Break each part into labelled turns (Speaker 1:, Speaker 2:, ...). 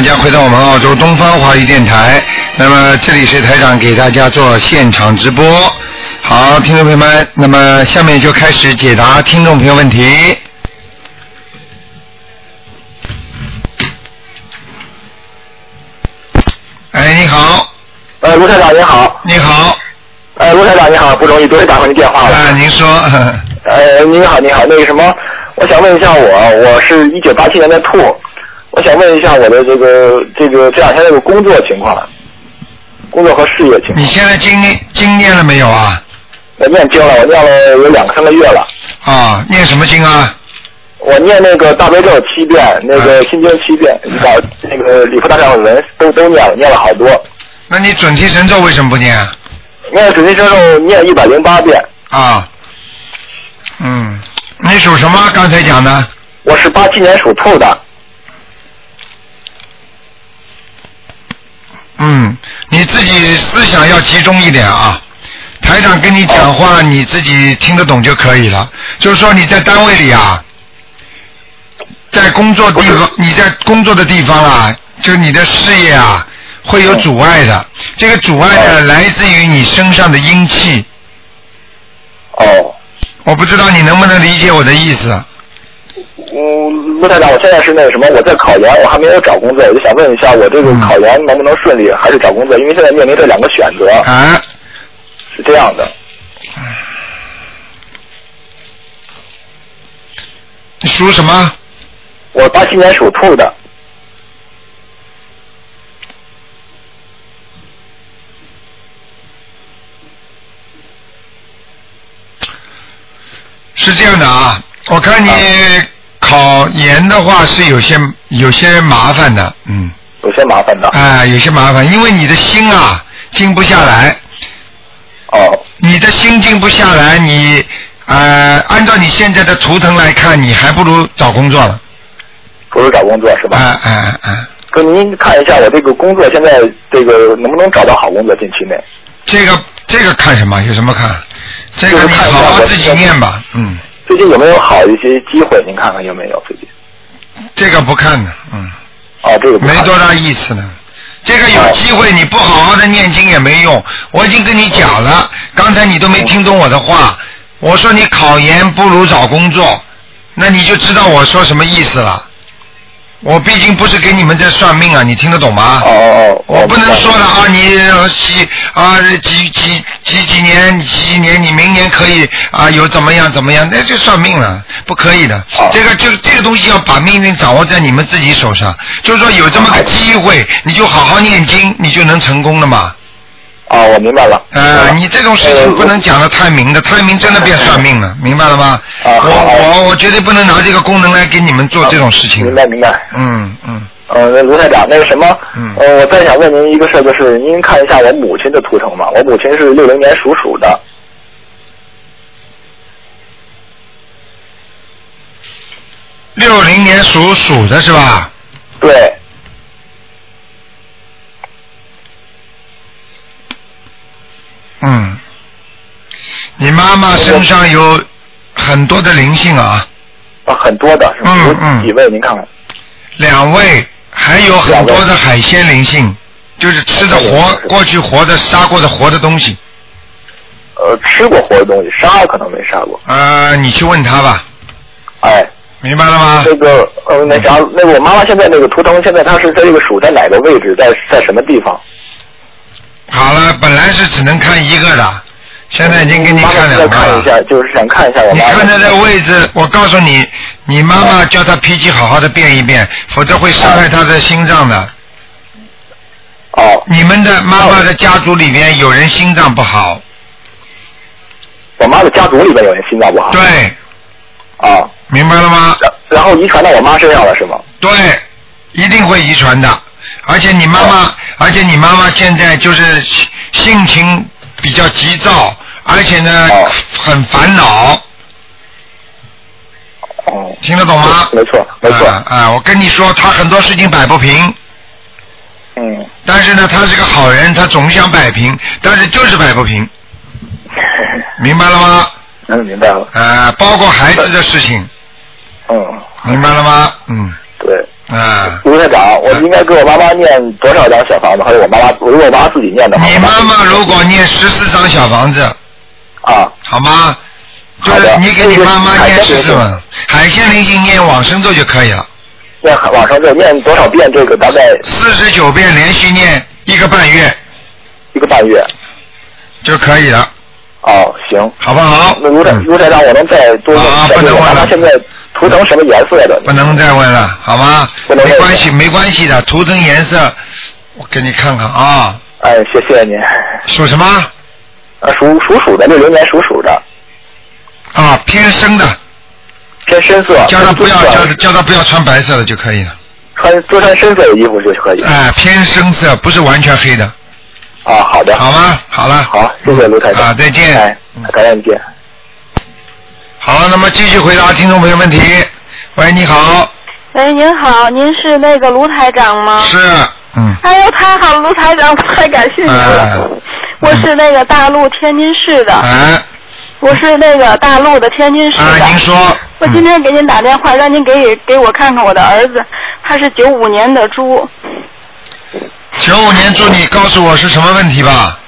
Speaker 1: 大家回到我们澳洲东方华语电台。那么这里是台长给大家做现场直播。好，听众朋友们，那么下面就开始解答听众朋友问题。哎，你好，
Speaker 2: 呃，卢台长您好，
Speaker 1: 你好，
Speaker 2: 呃，卢台长你好，不容易，终于打通您电话了。
Speaker 1: 啊，您说，
Speaker 2: 呃，您好，您好，那个什么，我想问一下我，我是一九八七年的兔，我想问一下我的这个这个这两天这个工作情况，工作和事业情况。
Speaker 1: 你现在经经念了没有啊？
Speaker 2: 我念经了，我念了有两三个月了。
Speaker 1: 啊，念什么经啊？
Speaker 2: 我念那个大悲咒七遍，那个心经七遍，把那个礼佛大忏悔文都都念了，念了好多。
Speaker 1: 那你准提神咒为什么不念啊？
Speaker 2: 念准提神咒念一百零八遍。
Speaker 1: 啊，嗯，你属什么？刚才讲的。
Speaker 2: 我是八七年属兔的。
Speaker 1: 嗯，你自己思想要集中一点啊。台长跟你讲话，你自己听得懂就可以了。就是说你在单位里啊，在工作地方，你在工作的地方啊，就你的事业啊，会有阻碍的。这个阻碍呢，来自于你身上的阴气。
Speaker 2: 哦。
Speaker 1: 我不知道你能不能理解我的意思。
Speaker 2: 嗯，陆太长，我现在是那个什么，我在考研，我还没有找工作，我就想问一下，我这个考研能不能顺利，还是找工作？因为现在面临这两个选择。
Speaker 1: 啊。
Speaker 2: 是这样的。
Speaker 1: 你属什么？
Speaker 2: 我八七年属兔的。
Speaker 1: 是这样的啊，我看你考研的话是有些有些麻烦的，嗯。
Speaker 2: 有些麻烦的。
Speaker 1: 啊，有些麻烦，因为你的心啊静不下来。
Speaker 2: 哦。
Speaker 1: 你的心静不下来，你呃，按照你现在的图腾来看，你还不如找工作了。
Speaker 2: 不如找工作是吧？
Speaker 1: 哎哎哎！
Speaker 2: 哥，您看一下我这个工作现在这个能不能找到好工作？近期内。
Speaker 1: 这个这个看什么？有什么看？这个你好好自己念吧，嗯。
Speaker 2: 最近有没有好一些机会？您看看有没有最近？
Speaker 1: 这个不看的，嗯。
Speaker 2: 哦，这个
Speaker 1: 没多大意思呢。这个有机会你不好好的念经也没用。我已经跟你讲了，刚才你都没听懂我的话。我说你考研不如找工作，那你就知道我说什么意思了。我毕竟不是给你们在算命啊，你听得懂吗？
Speaker 2: 哦哦。
Speaker 1: 我不能说了啊，你几啊几几几几年几几年，你明年可以啊有怎么样怎么样，那就算命了，不可以的。这个就这个东西要把命运掌握在你们自己手上，就是说有这么个机会，你就好好念经，你就能成功了嘛。
Speaker 2: 啊，我明白了。
Speaker 1: 呃，你这种事情不能讲的太明的，太明真的变算命了，明白了吗？
Speaker 2: 啊，
Speaker 1: 我我我绝对不能拿这个功能来给你们做这种事情。
Speaker 2: 明白明白。
Speaker 1: 嗯嗯。
Speaker 2: 呃，卢台长，那个什么，
Speaker 1: 嗯，
Speaker 2: 呃，我再想问您一个事儿，就是您看一下我母亲的图腾嘛？我母亲是六零年属鼠的。
Speaker 1: 六零年属鼠的是吧？
Speaker 2: 对。
Speaker 1: 嗯，你妈妈身上有很多的灵性啊。
Speaker 2: 啊，很多的，是吧？
Speaker 1: 嗯嗯。
Speaker 2: 几位？您看看。
Speaker 1: 两位，还有很多的海鲜灵性，就是吃的活，过去活的杀过的活的东西。
Speaker 2: 呃，吃过活的东西，杀可能没杀过。
Speaker 1: 呃，你去问他吧。
Speaker 2: 哎。
Speaker 1: 明白了吗？
Speaker 2: 那个，呃，那啥，那个我妈妈现在那个图腾，现在她是在这个属在哪个位置，在在什么地方？
Speaker 1: 好了，本来是只能看一个的，现在已经给你看两个了。
Speaker 2: 看一下，就是想看一下我妈。
Speaker 1: 你看他的位置，我告诉你，你妈妈叫她脾气好好的变一变，否则会伤害她的心脏的。
Speaker 2: 哦。
Speaker 1: 你们的妈妈的家族里面有人心脏不好。
Speaker 2: 我妈的家族里面有人心脏不好。
Speaker 1: 对。
Speaker 2: 啊。
Speaker 1: 明白了吗？
Speaker 2: 然后遗传到我妈身上了是吗？
Speaker 1: 对，一定会遗传的。而且你妈妈，而且你妈妈现在就是性情比较急躁，而且呢很烦恼。
Speaker 2: 哦。
Speaker 1: 听得懂吗？
Speaker 2: 没错，没错。
Speaker 1: 啊，我跟你说，他很多事情摆不平。
Speaker 2: 嗯。
Speaker 1: 但是呢，他是个好人，他总想摆平，但是就是摆不平。明白了吗？
Speaker 2: 嗯，明白了。
Speaker 1: 啊，包括孩子的事情。
Speaker 2: 嗯。
Speaker 1: 明白了吗？嗯。
Speaker 2: 对。
Speaker 1: 啊。
Speaker 2: 卢院长，我应该给我妈妈念多少张小房子？还有我妈妈，如果我妈自己念的话，
Speaker 1: 你妈妈如果念十四张小房子，
Speaker 2: 啊，
Speaker 1: 好吗？就是你给你妈妈念十四文，海鲜灵性念往生咒就可以了，
Speaker 2: 念往上咒念多少遍？这个大概
Speaker 1: 四十九遍连续念一个半月
Speaker 2: 一个半月。
Speaker 1: 就可以了，
Speaker 2: 哦，行。
Speaker 1: 好不好？
Speaker 2: 那卢台
Speaker 1: 嗯
Speaker 2: 卢台长，我能再多问
Speaker 1: 啊
Speaker 2: 一下，
Speaker 1: 不能问了
Speaker 2: 我妈妈现在涂成什么颜色的？
Speaker 1: 不能再问了，好吗？
Speaker 2: 不能
Speaker 1: 没关系，没关系的，涂成颜色，我给你看看啊，
Speaker 2: 哎，谢谢你。
Speaker 1: 属什么？
Speaker 2: 啊，属属鼠的，六零年属鼠的，
Speaker 1: 啊，偏深的，
Speaker 2: 偏深色。
Speaker 1: 叫他不要叫他叫他不要穿白色的就可以了。
Speaker 2: 穿多穿深色的衣服就可以。
Speaker 1: 哎，偏深色，不是完全黑的，
Speaker 2: 啊，好的。
Speaker 1: 好吗？好了。
Speaker 2: 好，谢谢卢台长。
Speaker 1: 啊，再见。
Speaker 2: 哎，感恩见。
Speaker 1: 好，那么继续回答听众朋友问题。喂，你好，
Speaker 3: 喂，您好，您是那个卢台长吗？
Speaker 1: 是，嗯，
Speaker 3: 哎呦，太好了，卢台长，太感谢您了。
Speaker 1: 哎
Speaker 3: 我是那个大陆天津市的，
Speaker 1: 哎，
Speaker 3: 我是那个大陆的天津市的。
Speaker 1: 啊，您说，
Speaker 3: 我今天给您打电话，让您给给我看看我的儿子，他是九五年的猪，
Speaker 1: 九五年猪你告诉我是什么问题吧？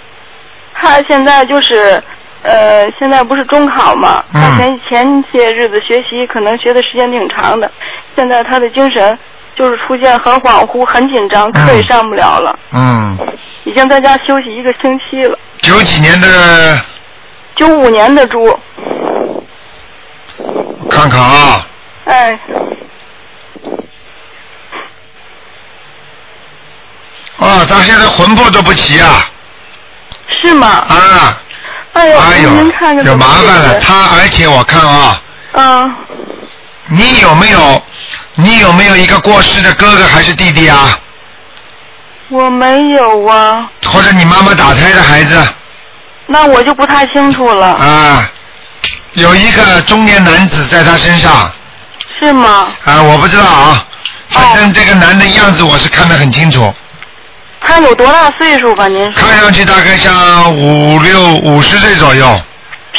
Speaker 3: 他现在就是，呃，现在不是中考嘛，前前些日子学习可能学的时间挺长的，现在他的精神就是出现很恍惚、很紧张，
Speaker 1: 嗯
Speaker 3: 课也上不了了，
Speaker 1: 嗯，
Speaker 3: 已经在家休息一个星期了。
Speaker 1: 九几年的，
Speaker 3: 九五年的猪，
Speaker 1: 看看啊，
Speaker 3: 哎，
Speaker 1: 啊，他现在魂魄都不齐啊，
Speaker 3: 是吗？
Speaker 1: 啊，
Speaker 3: 哎呦，
Speaker 1: 哎呦
Speaker 3: 您看看，
Speaker 1: 有麻烦了。他而且我看啊，
Speaker 3: 嗯，
Speaker 1: 你有没有，你有没有一个过世的哥哥还是弟弟啊？
Speaker 3: 我没有啊，
Speaker 1: 或者你妈妈打胎的孩子
Speaker 3: 那我就不太清楚了，
Speaker 1: 啊？有一个中年男子在他身上
Speaker 3: 是吗？
Speaker 1: 啊，我不知道啊，反
Speaker 3: 哦
Speaker 1: 正这个男的样子我是看得很清楚，
Speaker 3: 他有多大岁数吧？您
Speaker 1: 看上去大概像五六五十岁左右。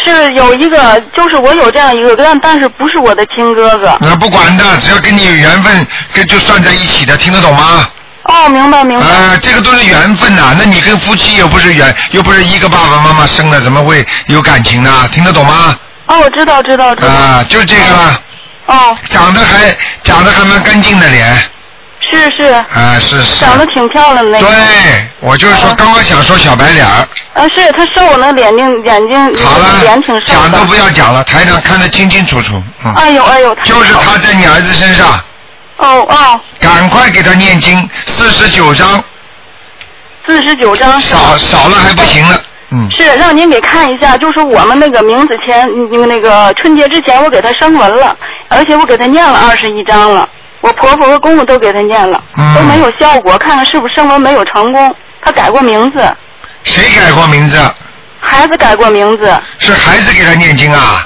Speaker 3: 是有一个，就是我有这样一个，但但是不是我的亲哥哥。
Speaker 1: 那不管的，只要跟你有缘分，跟就算在一起的，听得懂吗？
Speaker 3: 哦，明白明白。
Speaker 1: 啊，这个都是缘分呐、那你跟夫妻又不是缘，又不是一个爸爸妈妈生的，怎么会有感情呢？听得懂吗？
Speaker 3: 哦，我知道知道知道。
Speaker 1: 啊，就这个了，
Speaker 3: 哦，
Speaker 1: 长得还长得还蛮干净的脸，
Speaker 3: 是是，
Speaker 1: 啊，是是。
Speaker 3: 长得挺漂亮的那个。
Speaker 1: 对，我就是说，
Speaker 3: 哦
Speaker 1: 刚刚想说小白脸儿。
Speaker 3: 啊，是他瘦那，眼睛眼睛
Speaker 1: 好了
Speaker 3: 脸挺，瘦的。
Speaker 1: 讲都不要讲了，台长看得清清楚楚，嗯，
Speaker 3: 哎呦哎呦，
Speaker 1: 就是他在你儿子身上，
Speaker 3: 哦哦，
Speaker 1: 赶快给他念经，四十九章，
Speaker 3: 四十九章
Speaker 1: 少少了还不行了，嗯，
Speaker 3: 是让您给看一下，就是我们那个名字前那个那个春节之前我给他升文了，而且我给他念了二十一章了，我婆婆和公公都给他念了，
Speaker 1: 嗯
Speaker 3: 都没有效果，看看是不是升文没有成功。他改过名字，
Speaker 1: 谁改过名字？
Speaker 3: 孩子改过名字，
Speaker 1: 是孩子给他念经啊？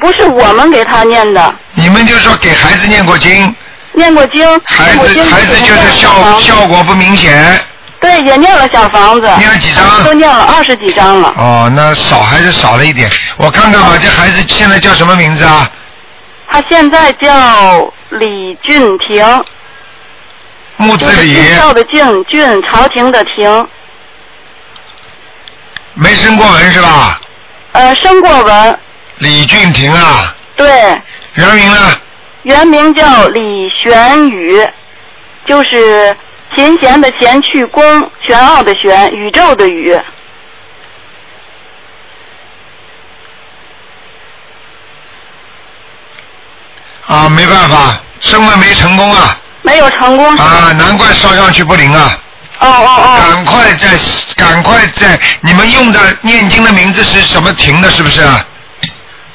Speaker 3: 不是我们给他念的，
Speaker 1: 你们就说给孩子念过经，
Speaker 3: 念过经，
Speaker 1: 孩子孩子就是效效果不明显。
Speaker 3: 对，也念了小房子，
Speaker 1: 念了几张
Speaker 3: 都念了二十几张了。
Speaker 1: 哦，那少还是少了一点。我看看吧，这孩子现在叫什么名字啊？
Speaker 3: 他现在叫李俊廷，
Speaker 1: 木子李，
Speaker 3: 俊俏的俊，俊朝廷的廷，
Speaker 1: 没生过文是吧？
Speaker 3: 呃，生过文，
Speaker 1: 李俊廷啊，
Speaker 3: 对，
Speaker 1: 原名呢？
Speaker 3: 原名叫李玄宇，就是琴弦的弦去弓，玄奥的玄，宇宙的宇。
Speaker 1: 啊，没办法，升文没成功啊，
Speaker 3: 没有成功？
Speaker 1: 啊，难怪烧上去不灵啊。
Speaker 3: 哦哦哦，
Speaker 1: 赶快在，赶快在，你们用的念经的名字是什么亭的？是不是啊？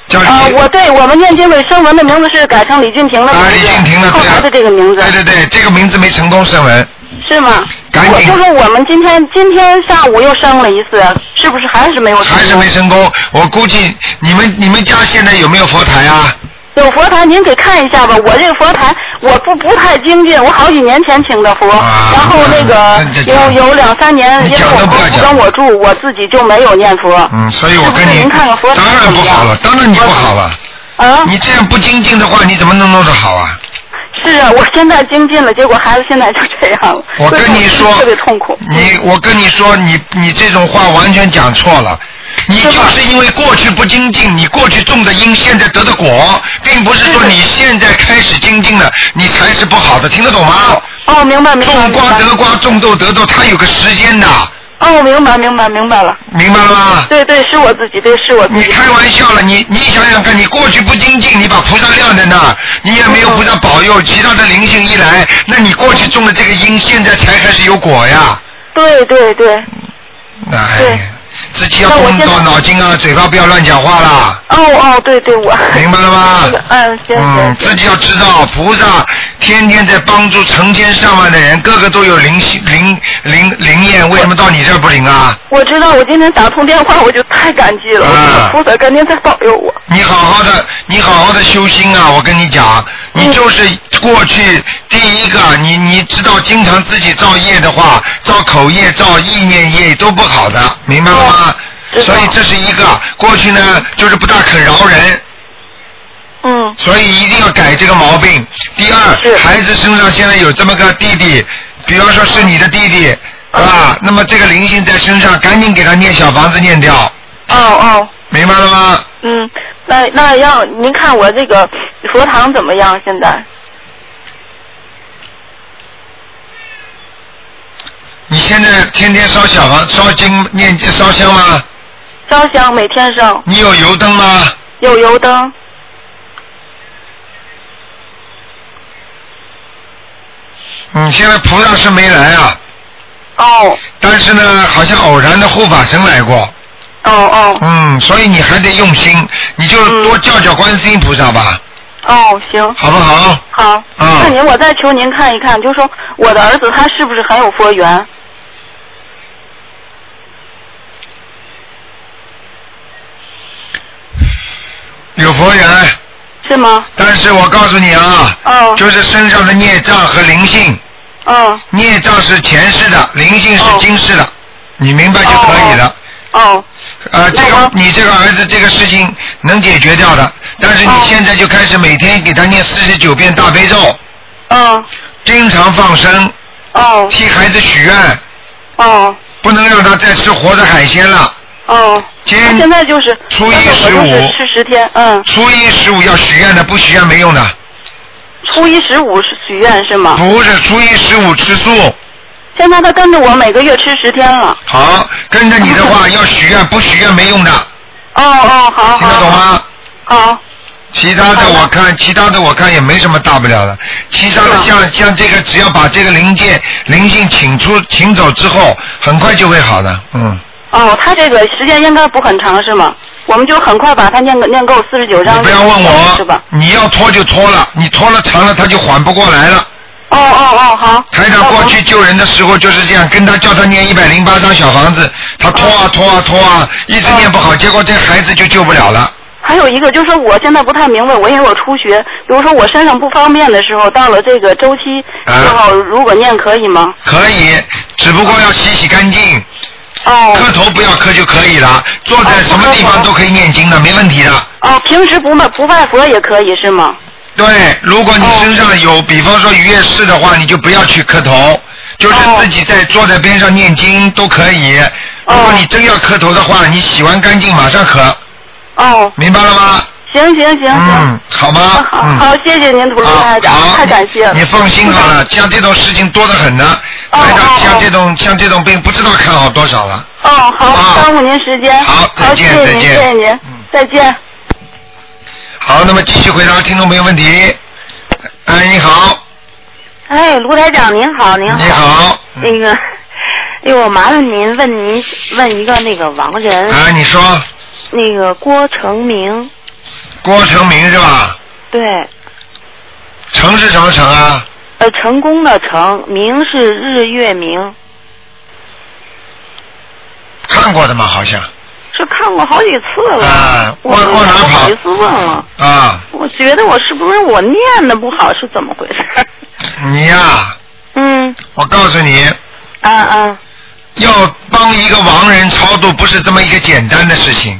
Speaker 1: 叫李。
Speaker 3: 啊，我对我们念经的声文的名字是改成李俊平的
Speaker 1: 啊，李俊平的对啊
Speaker 3: 后来的这个名字
Speaker 1: 对对对，这个名字没成功升文。
Speaker 3: 是吗？
Speaker 1: 赶紧
Speaker 3: 我就是我们今天今天下午又升了一次，是不是还是没有成功？
Speaker 1: 还是没成功。我估计你们你们家现在有没有佛台啊？
Speaker 3: 有佛台，您给看一下吧。我这个佛台我不不太精进，我好几年前请的佛，
Speaker 1: 啊
Speaker 3: 然后那个
Speaker 1: 那这
Speaker 3: 有有两三年，
Speaker 1: 你
Speaker 3: 因为我不
Speaker 1: 讲都不要讲
Speaker 3: 跟我住，我自己就没有念佛。
Speaker 1: 嗯，所以我跟
Speaker 3: 是不是您看看佛台
Speaker 1: 当然不好了，当然你不好了。
Speaker 3: 啊，
Speaker 1: 你这样不精进的话，你怎么能弄得好啊？
Speaker 3: 是啊，我现在精进了，结果孩子现在就这样了。
Speaker 1: 我跟你说，
Speaker 3: 特别痛苦。
Speaker 1: 你我跟你说，你你这种话完全讲错了。你就是因为过去不精进，你过去种的因，现在得的果，并不是说你现在开始精进了，你才是不好的，听得懂吗？
Speaker 3: 哦，明白明白。
Speaker 1: 种瓜得瓜，种豆得豆，它有个时间的。
Speaker 3: 哦，明白明白明白了。
Speaker 1: 明白了吗？
Speaker 3: 对对，是我自己，对是我自己。
Speaker 1: 你开玩笑了，你你想想看，你过去不精进，你把菩萨晾在那儿，你也没有菩萨保佑，其他的灵性一来，那你过去种的这个因，现在才开始有果呀。
Speaker 3: 对对对。
Speaker 1: 哎。自己要动动脑筋啊，嘴巴不要乱讲话啦。
Speaker 3: 哦哦，对对，我。
Speaker 1: 明白了吗？
Speaker 3: 嗯，行行。
Speaker 1: 嗯，自己要知道，菩萨天天在帮助成千上万的人，个个都有灵性灵灵灵验，为什么到你这儿不灵啊？
Speaker 3: 我知道，我今天打通电话，我就太感激了。啊。菩萨，赶紧再保佑我。
Speaker 1: 你好好的，你好好的修心啊！我跟你讲，你就是过去第一个，你你知道，经常自己造业的话，造口业、造意念业都不好的，明白了吗？所以这是一个过去呢，就是不大肯饶人。
Speaker 3: 嗯。
Speaker 1: 所以一定要改这个毛病。第二，孩子身上现在有这么个弟弟，比方说是你的弟弟，是吧？那么这个灵性在身上，赶紧给他念小房子念掉。
Speaker 3: 哦哦。
Speaker 1: 明白了吗？
Speaker 3: 嗯，那那要您看我这个佛堂怎么样？现在？
Speaker 1: 你现在天天烧小房、烧经、念烧香吗？
Speaker 3: 烧香，每天烧。
Speaker 1: 你有油灯吗？
Speaker 3: 有油灯。
Speaker 1: 嗯，现在菩萨是没来啊。
Speaker 3: 哦。
Speaker 1: 但是呢，好像偶然的护法神来过。
Speaker 3: 哦哦。
Speaker 1: 嗯，所以你还得用心，你就多叫叫观世音菩萨吧。
Speaker 3: 哦，行。
Speaker 1: 好不好？
Speaker 3: 好。那您，我再求您看一看，就说我的儿子他是不是很有佛缘？
Speaker 1: 有佛缘，
Speaker 3: 是吗？
Speaker 1: 但是我告诉你啊，
Speaker 3: 哦，
Speaker 1: 就是身上的孽障和灵性，
Speaker 3: 哦，
Speaker 1: 孽障是前世的，灵性是今世的，你明白就可以了。
Speaker 3: 哦，
Speaker 1: 呃，这个你这个儿子这个事情能解决掉的，但是你现在就开始每天给他念四十九遍大悲咒，
Speaker 3: 嗯，
Speaker 1: 经常放生，
Speaker 3: 哦，
Speaker 1: 替孩子许愿，
Speaker 3: 哦，
Speaker 1: 不能让他再吃活的海鲜了。
Speaker 3: 哦，现在就是
Speaker 1: 初一十五
Speaker 3: 吃十天，嗯。
Speaker 1: 初一十五要许愿的，不许愿没用的。
Speaker 3: 初一十五是许愿是吗？
Speaker 1: 不是，初一十五吃素。
Speaker 3: 现在他跟着我每个月吃十天了。
Speaker 1: 好，跟着你的话要许愿，不许愿没用的。
Speaker 3: 哦哦，好。
Speaker 1: 听得懂吗？
Speaker 3: 好。
Speaker 1: 其他的我看，其他的我看也没什么大不了的。其他的像像这个，只要把这个灵界灵性请出请走之后，很快就会好的，嗯。
Speaker 3: 哦，他这个时间应该不很长是吗？我们就很快把它念个念够四十九章。
Speaker 1: 你不要问我，
Speaker 3: 是吧？
Speaker 1: 你要拖就拖了，你拖了长了他就缓不过来了。
Speaker 3: 哦哦哦，好。
Speaker 1: 台长过去救人的时候就是这样，跟他叫他念一百零八张小房子，他拖啊拖啊拖啊，一直念不好，结果这孩子就救不了了。
Speaker 3: 还有一个就是说我现在不太明白，我因为我初学，比如说我身上不方便的时候，到了这个周期时候，如果念可以吗？
Speaker 1: 可以，只不过要洗洗干净。
Speaker 3: 哦，
Speaker 1: 磕头不要磕就可以了，坐在什么地方都可以念经的，没问题的。
Speaker 3: 哦，平时不拜不拜佛也可以是吗？
Speaker 1: 对，如果你身上有，比方说愉悦事的话，你就不要去磕头，就是自己在坐在边上念经都可以。如果你真要磕头的话，你洗完干净马上磕。
Speaker 3: 哦。
Speaker 1: 明白了吗？
Speaker 3: 行行行行。
Speaker 1: 嗯，好吗？
Speaker 3: 好，好，谢谢您，涂卢台长，太感谢了。
Speaker 1: 你放心好了，像这种事情多得很呢。台长，像这种像这种病，不知道看好多少了。
Speaker 3: 哦，好，耽误您时间。
Speaker 1: 好，再见，
Speaker 3: 再
Speaker 1: 见，
Speaker 3: 谢谢您，再见。
Speaker 1: 好，那么继续回答听众朋友问题。哎，你好。
Speaker 4: 哎，卢台长您好，您好。
Speaker 1: 你好。
Speaker 4: 那个，哎，我麻烦您问您问一个那个王人。
Speaker 1: 啊，你说。
Speaker 4: 那个郭成明。
Speaker 1: 郭成明是吧？
Speaker 4: 对。
Speaker 1: 成是什么成啊？
Speaker 4: 呃，成功的成，明是日月明。
Speaker 1: 看过的吗？好像。
Speaker 4: 是看过好几次了。
Speaker 1: 啊，
Speaker 4: 我
Speaker 1: 往哪跑？
Speaker 4: 不好意思问了。
Speaker 1: 啊。
Speaker 4: 我觉得我是不是我念的不好，是怎么回事？
Speaker 1: 你呀。
Speaker 4: 嗯。
Speaker 1: 我告诉你。
Speaker 4: 啊啊。
Speaker 1: 要帮一个亡人超度，不是这么一个简单的事情。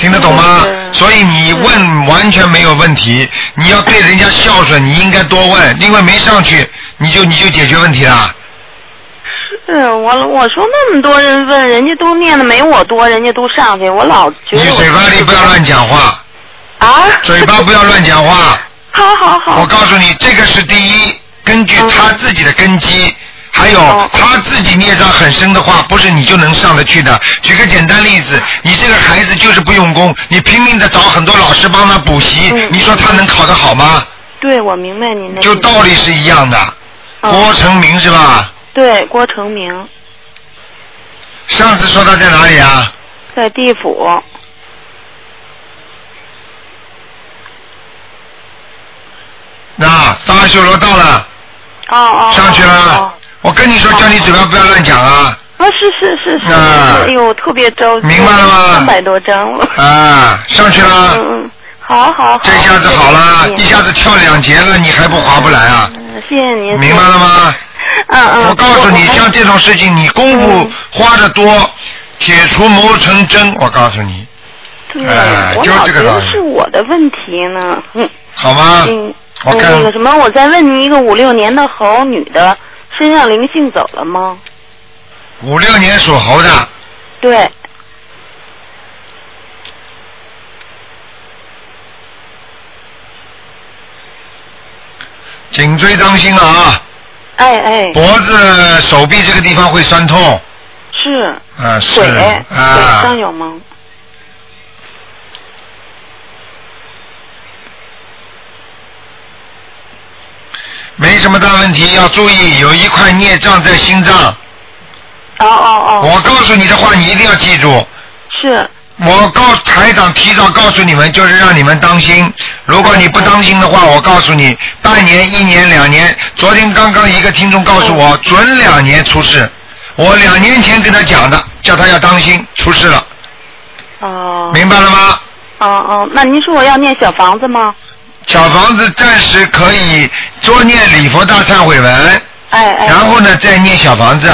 Speaker 1: 听得懂吗？所以你问完全没有问题，你要对人家孝顺，你应该多问，另外没上去，你就你就解决问题了。
Speaker 4: 是我我说那么多人问，人家都念的没我多，人家都上去，我老觉得我
Speaker 1: 你嘴巴里不要乱讲话，
Speaker 4: 啊，
Speaker 1: 嘴巴不要乱讲话。
Speaker 4: 好好好，
Speaker 1: 我告诉你，这个是第一，根据他自己的根基，还有
Speaker 4: 哦
Speaker 1: 他自己孽障很深的话，不是你就能上得去的。举个简单例子，你这个孩子就是不用功，你拼命的找很多老师帮他补习，
Speaker 4: 嗯
Speaker 1: 你说他能考得好吗？
Speaker 4: 对我明白您的，
Speaker 1: 就道理是一样的。
Speaker 4: 嗯
Speaker 1: 郭成明是吧？
Speaker 4: 对郭成明
Speaker 1: 上次说他在哪里啊？
Speaker 4: 在地府，
Speaker 1: 那大修罗到了，
Speaker 4: 哦哦，
Speaker 1: 上去
Speaker 4: 哦
Speaker 1: 了。我跟你说，叫你嘴巴不要乱讲啊！
Speaker 4: 啊，是是是是，
Speaker 1: 啊。
Speaker 4: 哎呦，特别着急，
Speaker 1: 明白了吗？
Speaker 4: 三百多张。了，
Speaker 1: 啊，上去了。
Speaker 4: 嗯嗯，好好好，
Speaker 1: 这下子好了，一下子跳两节了，你还不划不来啊？
Speaker 4: 嗯谢谢您，
Speaker 1: 明白了吗？
Speaker 4: 嗯嗯，
Speaker 1: 我告诉你，像这种事情，你功夫
Speaker 4: 嗯。
Speaker 1: 花的多，铁杵磨成针。我告诉你，
Speaker 4: 对，
Speaker 1: 哎就
Speaker 4: 我老觉
Speaker 1: 这个
Speaker 4: 是我的问题呢，嗯
Speaker 1: 好吗？
Speaker 4: 嗯，
Speaker 1: 我看。
Speaker 4: 嗯那个什么，我再问你一个五六年的猴女的，身上灵性走了吗？
Speaker 1: 五六年属猴的，
Speaker 4: 对，
Speaker 1: 颈椎当心了啊，
Speaker 4: 哎哎，
Speaker 1: 脖子、手臂这个地方会酸痛。
Speaker 4: 是。
Speaker 1: 啊，是。
Speaker 4: 腿腿
Speaker 1: 啊
Speaker 4: 上，有吗？
Speaker 1: 没什么大问题，要注意，有一块孽障在心脏。
Speaker 4: 哦哦哦，
Speaker 1: 我告诉你的话，你一定要记住。
Speaker 4: 是
Speaker 1: 我告台长提早告诉你们，就是让你们当心。如果你不当心的话，我告诉你，半年、一年、两年。昨天刚刚一个听众告诉我，准两年出事。我两年前跟他讲的，叫他要当心，出事了，
Speaker 4: 哦
Speaker 1: 明白了吗？
Speaker 4: 哦哦，那您说我要念小房子吗？
Speaker 1: 小房子暂时可以多念礼佛大忏悔文，
Speaker 4: 哎哎，
Speaker 1: 然后呢再念小房子，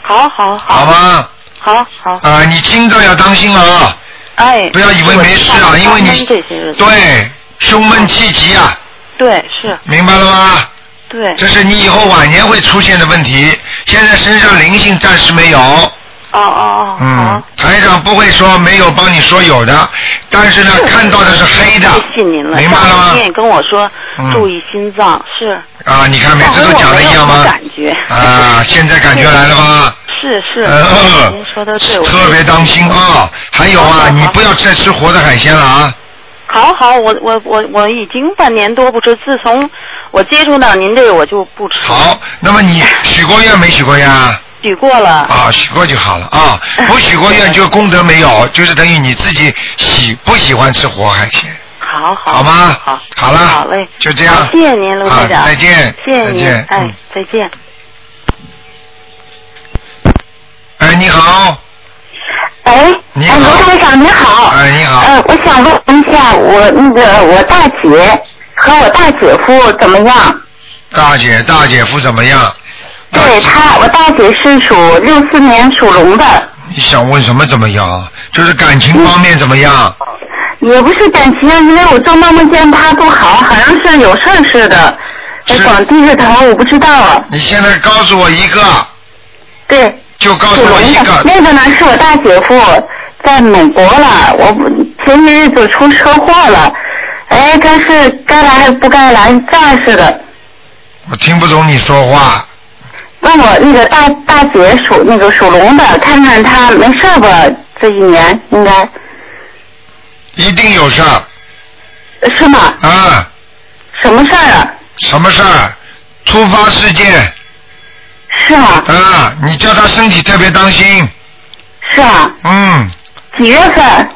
Speaker 4: 好好好，
Speaker 1: 好吗？
Speaker 4: 好好，
Speaker 1: 啊，你心脏要当心了。啊，
Speaker 4: 哎，
Speaker 1: 不要以为没事啊，因为你对胸闷气急啊，
Speaker 4: 对是，
Speaker 1: 明白了吗？
Speaker 4: 对，
Speaker 1: 这是你以后晚年会出现的问题。现在身上灵性暂时没有，
Speaker 4: 哦哦哦，
Speaker 1: 嗯，，台长不会说没有帮你说有的，但是呢，看到的是黑的
Speaker 4: 太，信您了，
Speaker 1: 明白了吗
Speaker 4: 跟我说
Speaker 1: 嗯
Speaker 4: 注意心脏，是，
Speaker 1: 啊，你看每次都讲的一样吗？
Speaker 4: 感觉
Speaker 1: 啊，现在感觉来了吧？
Speaker 4: 是是，
Speaker 1: 呃
Speaker 4: 您说的对，我
Speaker 1: 特别当心啊！还有啊，你不要再吃活的海鲜了啊！
Speaker 4: 好好，我我我我已经半年多不吃，自从我接触到您这个，我就不吃。
Speaker 1: 好，那么你许过愿没许过愿啊？
Speaker 4: 许过了。
Speaker 1: 啊，许过就好了啊！不许过愿就功德没有，就是等于你自己喜不喜欢吃活海鲜。
Speaker 4: 好好。
Speaker 1: 好吗
Speaker 4: 好。
Speaker 1: 好了
Speaker 4: 好嘞。
Speaker 1: 就这样
Speaker 4: 谢谢您，卢队长。
Speaker 1: 啊再见
Speaker 4: 谢谢您
Speaker 1: 再见，
Speaker 4: 哎
Speaker 1: 嗯，
Speaker 4: 再见。
Speaker 1: 哎，你好，
Speaker 5: 哎，
Speaker 1: 你好
Speaker 5: 哎，卢台长你好。
Speaker 1: 哎你好
Speaker 5: 呃，我想问一下，我那个我大姐和我大姐夫怎么样？
Speaker 1: 大姐大姐夫怎么样？大
Speaker 5: 对
Speaker 1: 姐
Speaker 5: 他，我大姐是属六四年属龙的，
Speaker 1: 你想问什么怎么样啊？就是感情方面怎么样？
Speaker 5: 也不是感情，因为我做梦梦见他不好，好像是有事儿似的，
Speaker 1: 是
Speaker 5: 光低着头，我不知道啊。
Speaker 1: 你现在告诉我一个，
Speaker 5: 对，
Speaker 1: 就告诉我一个。
Speaker 5: 那个呢是我大姐夫在美国了，我前些日子出车祸了，哎，他是该来还是不该来，这样似的。
Speaker 1: 我听不懂你说话。
Speaker 5: 问我那个大大姐属那个属龙的，看看她没事吧？这一年应该
Speaker 1: 一定有事儿
Speaker 5: 是吗？
Speaker 1: 啊！
Speaker 5: 什么事儿啊？
Speaker 1: 什么事儿？突发事件
Speaker 5: 是吗？
Speaker 1: 啊！你叫她身体特别当心。
Speaker 5: 是啊。
Speaker 1: 嗯，
Speaker 5: 几月份？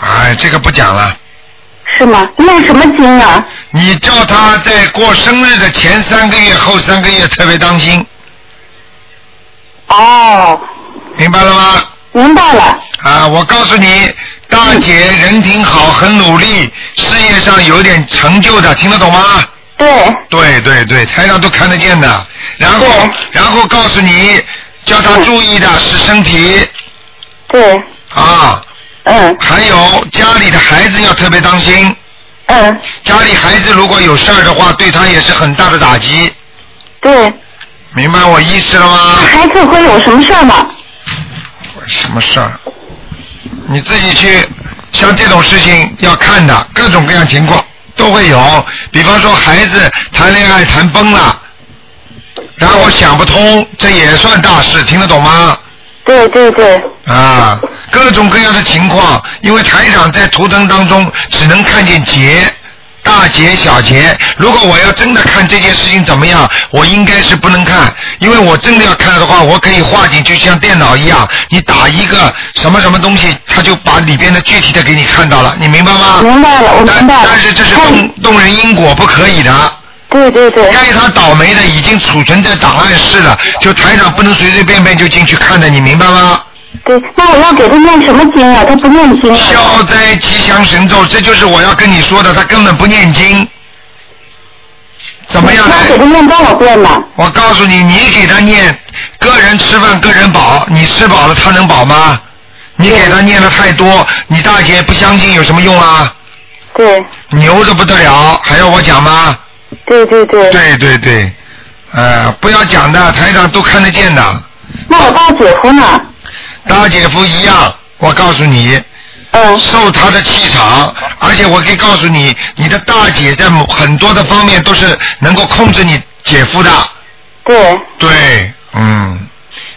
Speaker 1: 哎，这个不讲了。
Speaker 5: 是吗？念什么经啊？
Speaker 1: 你叫他在过生日的前三个月、后三个月特别当心，
Speaker 5: 哦，
Speaker 1: 明白了吗？
Speaker 5: 明白了。
Speaker 1: 啊，我告诉你，大姐人挺好，很努力，事业上有点成就的，听得懂吗？
Speaker 5: 对，
Speaker 1: 对对对，台上都看得见的。然后，然后告诉你，叫他注意的是身体
Speaker 5: 对，
Speaker 1: 啊，
Speaker 5: 嗯
Speaker 1: 还有家里的孩子要特别当心，
Speaker 5: 嗯，
Speaker 1: 家里孩子如果有事儿的话，对他也是很大的打击，
Speaker 5: 对，
Speaker 1: 明白我意思了吗？
Speaker 5: 孩子会有什么事儿吗？
Speaker 1: 什么事儿？你自己去，像这种事情要看的，各种各样情况都会有。比方说孩子谈恋爱谈崩了，然后想不通，这也算大事，听得懂吗？
Speaker 5: 对对对，
Speaker 1: 啊，各种各样的情况，因为台长在图腾当中只能看见劫。大劫小劫，如果我要真的看这件事情怎么样，我应该是不能看，因为我真的要看的话，我可以画进去，像电脑一样，你打一个什么什么东西，它就把里边的具体的给你看到了，你明白吗？
Speaker 5: 明白了，我
Speaker 1: 但
Speaker 5: 明白了。
Speaker 1: 但是这是动动人因果，不可以的。
Speaker 5: 对对对，
Speaker 1: 该他倒霉的已经储存在档案室了，就台长不能随随便便就进去看的，你明白吗？
Speaker 5: 对，那我要给他念什么经啊？他不念经啊。
Speaker 1: 消灾吉祥神咒，这就是我要跟你说的，他根本不念经。怎么样
Speaker 5: 那给？他念多少遍呢？
Speaker 1: 我告诉你，你给他念，个人吃饭个人饱，你吃饱了他能饱吗？你给他念的太多，你大姐不相信有什么用啊？
Speaker 5: 对
Speaker 1: 牛的不得了，还要我讲吗？
Speaker 5: 对对对。
Speaker 1: 对对对，呃，不要讲的，台上都看得见的。
Speaker 5: 那我大姐夫呢？
Speaker 1: 大姐夫一样，我告诉你，
Speaker 5: 嗯
Speaker 1: 受他的气场，而且我可以告诉你，你的大姐在某很多的方面都是能够控制你姐夫的。
Speaker 5: 对。
Speaker 1: 对，嗯，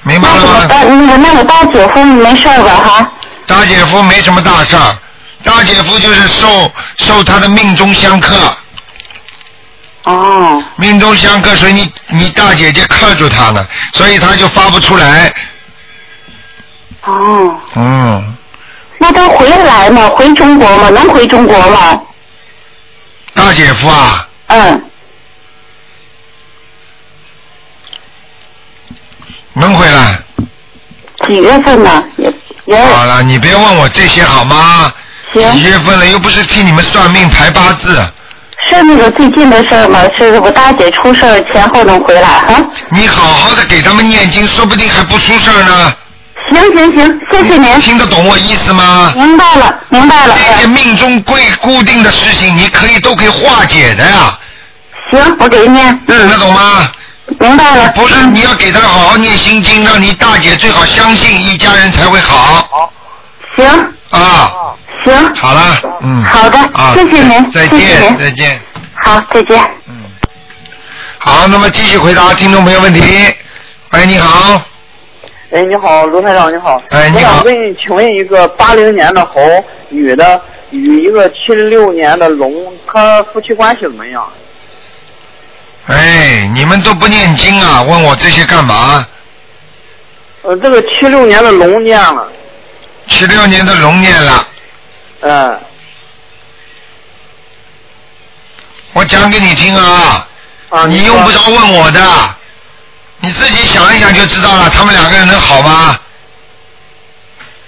Speaker 1: 明白了吗？
Speaker 5: 那我那个大姐夫没事吧哈？
Speaker 1: 大姐夫没什么大事儿，大姐夫就是受受他的命中相克，
Speaker 5: 哦
Speaker 1: 命中相克，所以你你大姐姐克住他了，所以他就发不出来。
Speaker 5: 哦，
Speaker 1: 嗯，
Speaker 5: 那他回来吗？回中国吗？能回中国吗？
Speaker 1: 大姐夫啊，
Speaker 5: 嗯，
Speaker 1: 能回来。
Speaker 5: 几月份呢？也也
Speaker 1: 好了，你别问我这些好吗？几月份了，又不是替你们算命排八字。
Speaker 5: 是那个最近的事儿吗？是我大姐出事儿前后能回来啊？
Speaker 1: 你好好的给他们念经，说不定还不出事儿呢。
Speaker 5: 行行行，谢谢您。
Speaker 1: 听得懂我意思吗？
Speaker 5: 明白了，明白了。
Speaker 1: 这些命中规固定的事情，你可以都可以化解的呀，
Speaker 5: 行，我给你念。
Speaker 1: 嗯，那懂吗？
Speaker 5: 明白了。
Speaker 1: 不是，你要给他好好念心经，让你大姐最好相信一家人才会好好
Speaker 5: 行
Speaker 1: 啊。
Speaker 5: 行，
Speaker 1: 好了，嗯。
Speaker 5: 好的
Speaker 1: 啊，
Speaker 5: 谢谢您
Speaker 1: 再
Speaker 5: 谢谢
Speaker 1: 见，
Speaker 5: 您
Speaker 1: 再见。
Speaker 5: 好，再见。
Speaker 1: 嗯。好，那么继续回答听众朋友问题。喂，你好。
Speaker 6: 哎，你好，卢台长，你好。
Speaker 1: 哎你好
Speaker 6: 我想问，请问一个八零年的猴女的与一个七六年的龙，她夫妻关系怎么样？
Speaker 1: 哎，你们都不念经啊？问我这些干嘛？
Speaker 6: 呃，这个七六年的龙念了，
Speaker 1: 七六年的龙年了，
Speaker 6: 嗯，
Speaker 1: 我讲给你听啊。
Speaker 6: 啊，
Speaker 1: 你用不着问我的，你自己想一想就知道了。他们两个人能好吗？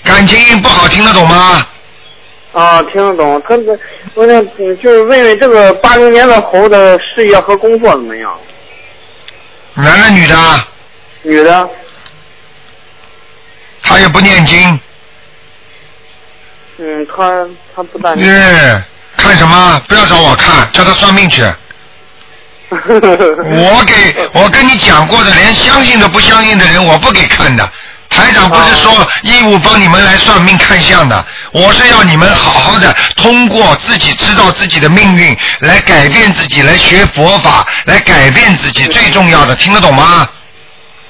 Speaker 1: 感情不好，听得懂吗？
Speaker 6: 啊，听得懂。他这，我想嗯就是问问这个八零年的猴的事业和工作怎么样？
Speaker 1: 男的女的？
Speaker 6: 女的，
Speaker 1: 他也不念经。
Speaker 6: 嗯，她她不但。
Speaker 1: 嗯，看什么？不要找我看，叫他算命去。我给我跟你讲过的，连相信都不相信的人，我不给看的。台长不是说义务帮你们来算命看相的，我是要你们好好的通过自己知道自己的命运，来改变自己，来学佛法，来改变自己。最重要的，听得懂吗？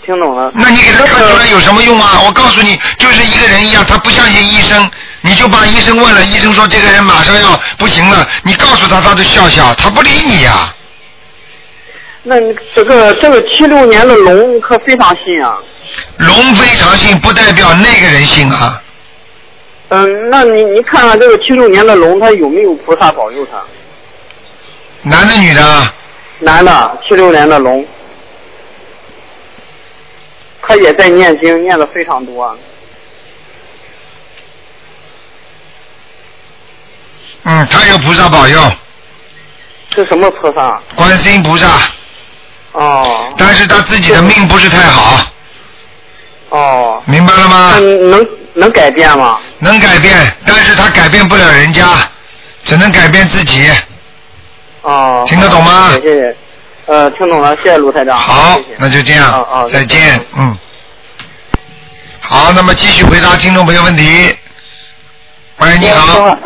Speaker 6: 听懂了。
Speaker 1: 那你给他看出来有什么用啊？我告诉你，就是一个人一样，他不相信医生，你就把医生问了，医生说这个人马上要不行了，你告诉他，他就笑笑，他不理你呀、
Speaker 6: 那你这个这个七六年的龙可非常信啊。
Speaker 1: 龙非常信，不代表那个人信啊。
Speaker 6: 嗯，那你你看看这个七六年的龙，他有没有菩萨保佑他？
Speaker 1: 男的女的？
Speaker 6: 男的，七六年的龙，他也在念经，念的非常多。
Speaker 1: 嗯，他有菩萨保佑，
Speaker 6: 是什么菩萨？
Speaker 1: 观世音菩萨，
Speaker 6: 哦
Speaker 1: 但是他自己的命不是太好，
Speaker 6: 哦，
Speaker 1: 明白了吗？
Speaker 6: 嗯，能能改变吗？
Speaker 1: 能改变，但是他改变不了人家，只能改变自己。
Speaker 6: 哦。
Speaker 1: 听得懂吗
Speaker 6: 谢谢谢谢。呃，听懂了，谢谢卢台长。
Speaker 1: 好
Speaker 6: 谢谢，
Speaker 1: 那就这样，
Speaker 6: 哦哦
Speaker 1: 再见，嗯。好，那么继续回答听众朋友问题。喂，你好，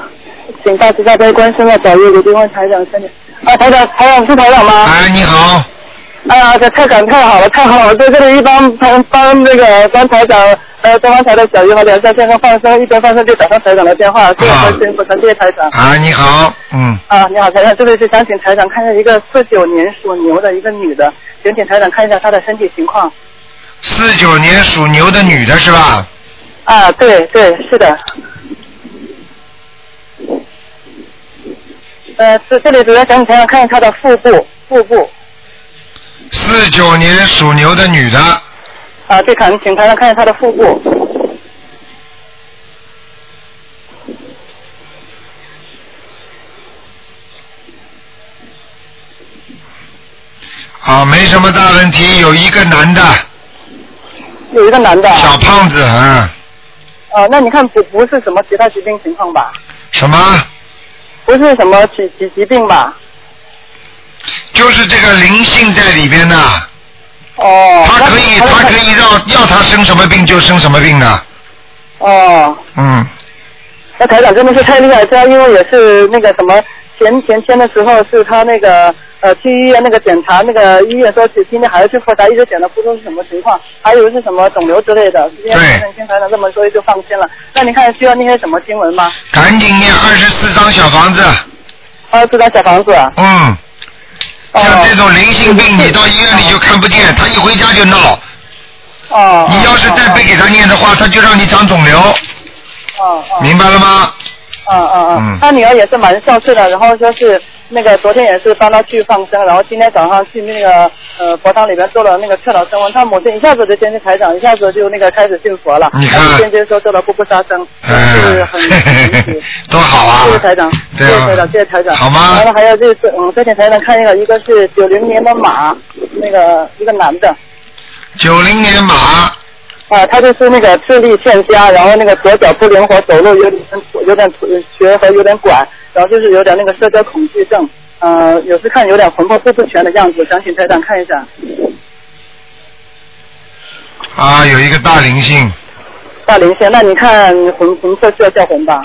Speaker 7: 请大慈大悲观世音保佑给电话台长三点。啊，台长，台长是台长吗？
Speaker 1: 哎，你好，
Speaker 7: 哎呀，这太感太好了，太好了！在这里一帮帮帮那个帮台长呃东方台的小鱼和梁下先生放生，一边放生就打上台长的电话，谢谢观世音菩萨，谢谢台长。
Speaker 1: 啊，你好，嗯，
Speaker 7: 啊，你好，台长，这里是想请台长看一下一个四九年属牛的一个女的，请请台长看一下她的身体情况。
Speaker 1: 四九年属牛的女的是吧？
Speaker 7: 啊，对对，是的。呃，这这里主要想你台长看她的腹部，腹部。
Speaker 1: 四九年属牛的女的，
Speaker 7: 啊，对，看，请台上看一下她的腹部。
Speaker 1: 啊，没什么大问题，有一个男的，
Speaker 7: 有一个男的。
Speaker 1: 小胖子，啊，
Speaker 7: 哦，那你看不不是什么其他疾病情况吧？
Speaker 1: 什么？
Speaker 7: 不是什么疾疾疾病吧？
Speaker 1: 就是这个灵性在里边呢，
Speaker 7: 哦。
Speaker 1: 他可以，他可以让要他生什么病就生什么病的，
Speaker 7: 哦，
Speaker 1: 嗯，
Speaker 7: 那台长真的是太厉害，他因为也是那个什么前前天的时候是他那个呃去医院那个检查，那个医院说今天还要去复查，一直检查不出是什么情况，还以为是什么肿瘤之类的。今天台长听台长这么说就放心了。那你看需要那些什么经文吗？
Speaker 1: 赶紧念二十四张小房子，
Speaker 7: 二十四张小房子啊。
Speaker 1: 嗯，像这种零性病，你到医院里就看不见，他一回家就闹。
Speaker 7: 哦。
Speaker 1: 你要是再不给他念的话，他就让你长肿瘤，
Speaker 7: 哦哦。
Speaker 1: 明白了吗？
Speaker 7: 嗯嗯
Speaker 1: 嗯
Speaker 7: 嗯，他女儿也是蛮孝顺的，然后说是那个昨天也是帮他去放生，然后今天早上去那个呃佛堂里边做了那个劝导声闻，他母亲一下子就坚持台长，一下子就那个开始信佛了，
Speaker 1: 你看。
Speaker 7: 他间接说做了步步杀生，是很神奇。
Speaker 1: 多好啊！
Speaker 7: 谢谢台长，谢谢台长，谢谢台长。
Speaker 1: 好吗？
Speaker 7: 然后还有就是，嗯，再请台长看一个，一个是九零年的马，那个一个男的，
Speaker 1: 九零年马，
Speaker 7: 啊，他就是那个智力欠佳，然后那个左脚不灵活，走路有点有点瘸和有点拐，然后就是有点那个社交恐惧症，呃，有时看有点魂魄不全的样子，想请台长看一下。
Speaker 1: 啊，有一个大灵性，
Speaker 7: 大灵性，那你看魂魂魄需要叫魂吧？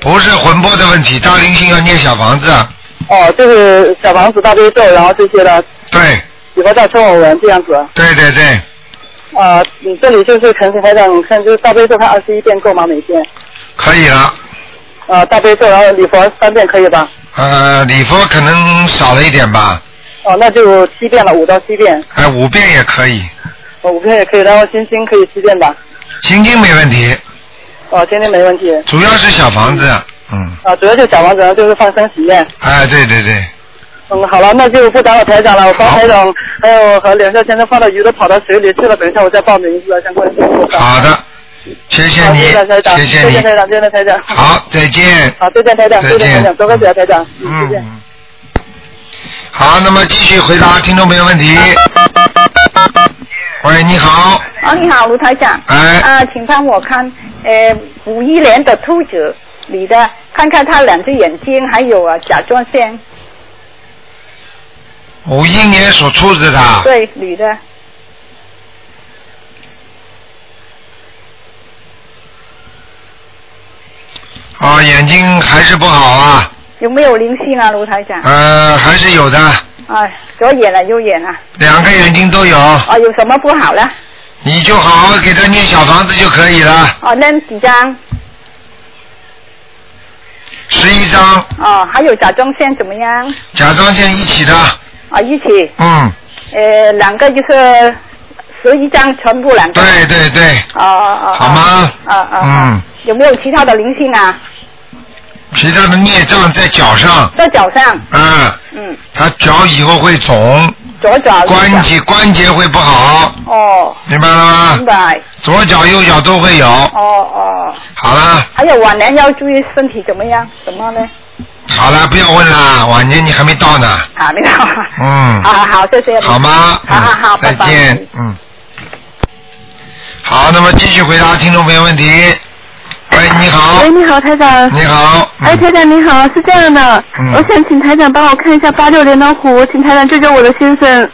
Speaker 1: 不是魂魄的问题，大灵性要念小房子，
Speaker 7: 哦，就是小房子、大悲咒，然后这些的，
Speaker 1: 对，
Speaker 7: 以后再称我文这样子。
Speaker 1: 对对对，
Speaker 7: 啊、你这里就是陈请台长看，就是大悲咒看二十一遍够吗？每天？
Speaker 1: 可以了。
Speaker 7: 啊、大悲咒，然后礼佛三遍可以吧？
Speaker 1: 呃，礼佛可能少了一点吧，
Speaker 7: 哦，那就七遍了，五到七遍，
Speaker 1: 哎，五遍也可以，
Speaker 7: 哦，五遍也可以，然后心经可以七遍吧？
Speaker 1: 心经没问题，
Speaker 7: 哦，今天没问题。
Speaker 1: 主要是小房子，嗯，
Speaker 7: 啊，主要就小房子，然后就是放生许愿。
Speaker 1: 哎，对对对，
Speaker 7: 嗯，好了，那就不打扰台长了。我帮台长还有和梁少先生放的鱼都跑到水里去了，等一下我再报名字相关信息。
Speaker 1: 好的，谢谢
Speaker 7: 好，
Speaker 1: 你
Speaker 7: 谢谢台，长，
Speaker 1: 谢谢
Speaker 7: 台长，谢谢台长。
Speaker 1: 好，再见。
Speaker 7: 好，再见台长，
Speaker 1: 再
Speaker 7: 再见台长，
Speaker 1: 见。
Speaker 7: 多谢台长，嗯，再见。
Speaker 1: 嗯。好，那么继续回答听众朋友问题。喂，你好，
Speaker 8: 哦，你好，卢台长。
Speaker 1: 哎
Speaker 8: 啊，请帮我看，呃，五一年的兔子女的，看看她两只眼睛，还有啊甲状腺。
Speaker 1: 五一年属兔子的，
Speaker 8: 对，女的。
Speaker 1: 啊，眼睛还是不好啊，
Speaker 8: 有没有灵性啊，卢台长？
Speaker 1: 呃，还是有的，
Speaker 8: 哎，左眼了，右眼了。
Speaker 1: 两个眼睛都有，
Speaker 8: 啊，有什么不好了？
Speaker 1: 你就好好给他念小房子就可以了，
Speaker 8: 哦，那几张？
Speaker 1: 十一张，
Speaker 8: 哦，还有甲状腺怎么样？
Speaker 1: 甲状腺一起的，
Speaker 8: 啊，一起。
Speaker 1: 嗯，
Speaker 8: 呃，两个就是十一张，全部两个。
Speaker 1: 对对对，
Speaker 8: 哦哦哦。
Speaker 1: 好吗
Speaker 8: 啊啊。
Speaker 1: 嗯，
Speaker 8: 有没有其他的灵性啊？
Speaker 1: 其他的孽障在脚上，
Speaker 8: 在脚上。
Speaker 1: 嗯，
Speaker 8: 嗯，
Speaker 1: 他脚以后会肿，
Speaker 8: 左脚。
Speaker 1: 关节关节会不好，
Speaker 8: 哦。
Speaker 1: 明白了吗
Speaker 8: 明？白。
Speaker 1: 左脚右脚都会有，
Speaker 8: 哦哦。
Speaker 1: 好了
Speaker 8: 还有晚年要注意身体怎么样？怎么呢？
Speaker 1: 好了，不要问了，晚年你还没到呢，
Speaker 8: 好，没到。
Speaker 1: 嗯，
Speaker 8: 好好好，谢谢。
Speaker 1: 好吗？
Speaker 8: 好好好，
Speaker 1: 嗯再
Speaker 8: 拜拜。
Speaker 1: 见，嗯。好，好，那么继续回答听众朋友问题。喂，你好。
Speaker 9: 喂，你好，台长。
Speaker 1: 你好。
Speaker 9: 哎，台长你好，是这样的，
Speaker 1: 嗯
Speaker 9: 我想请台长帮我看一下八六年的虎，请台长救救我的先生。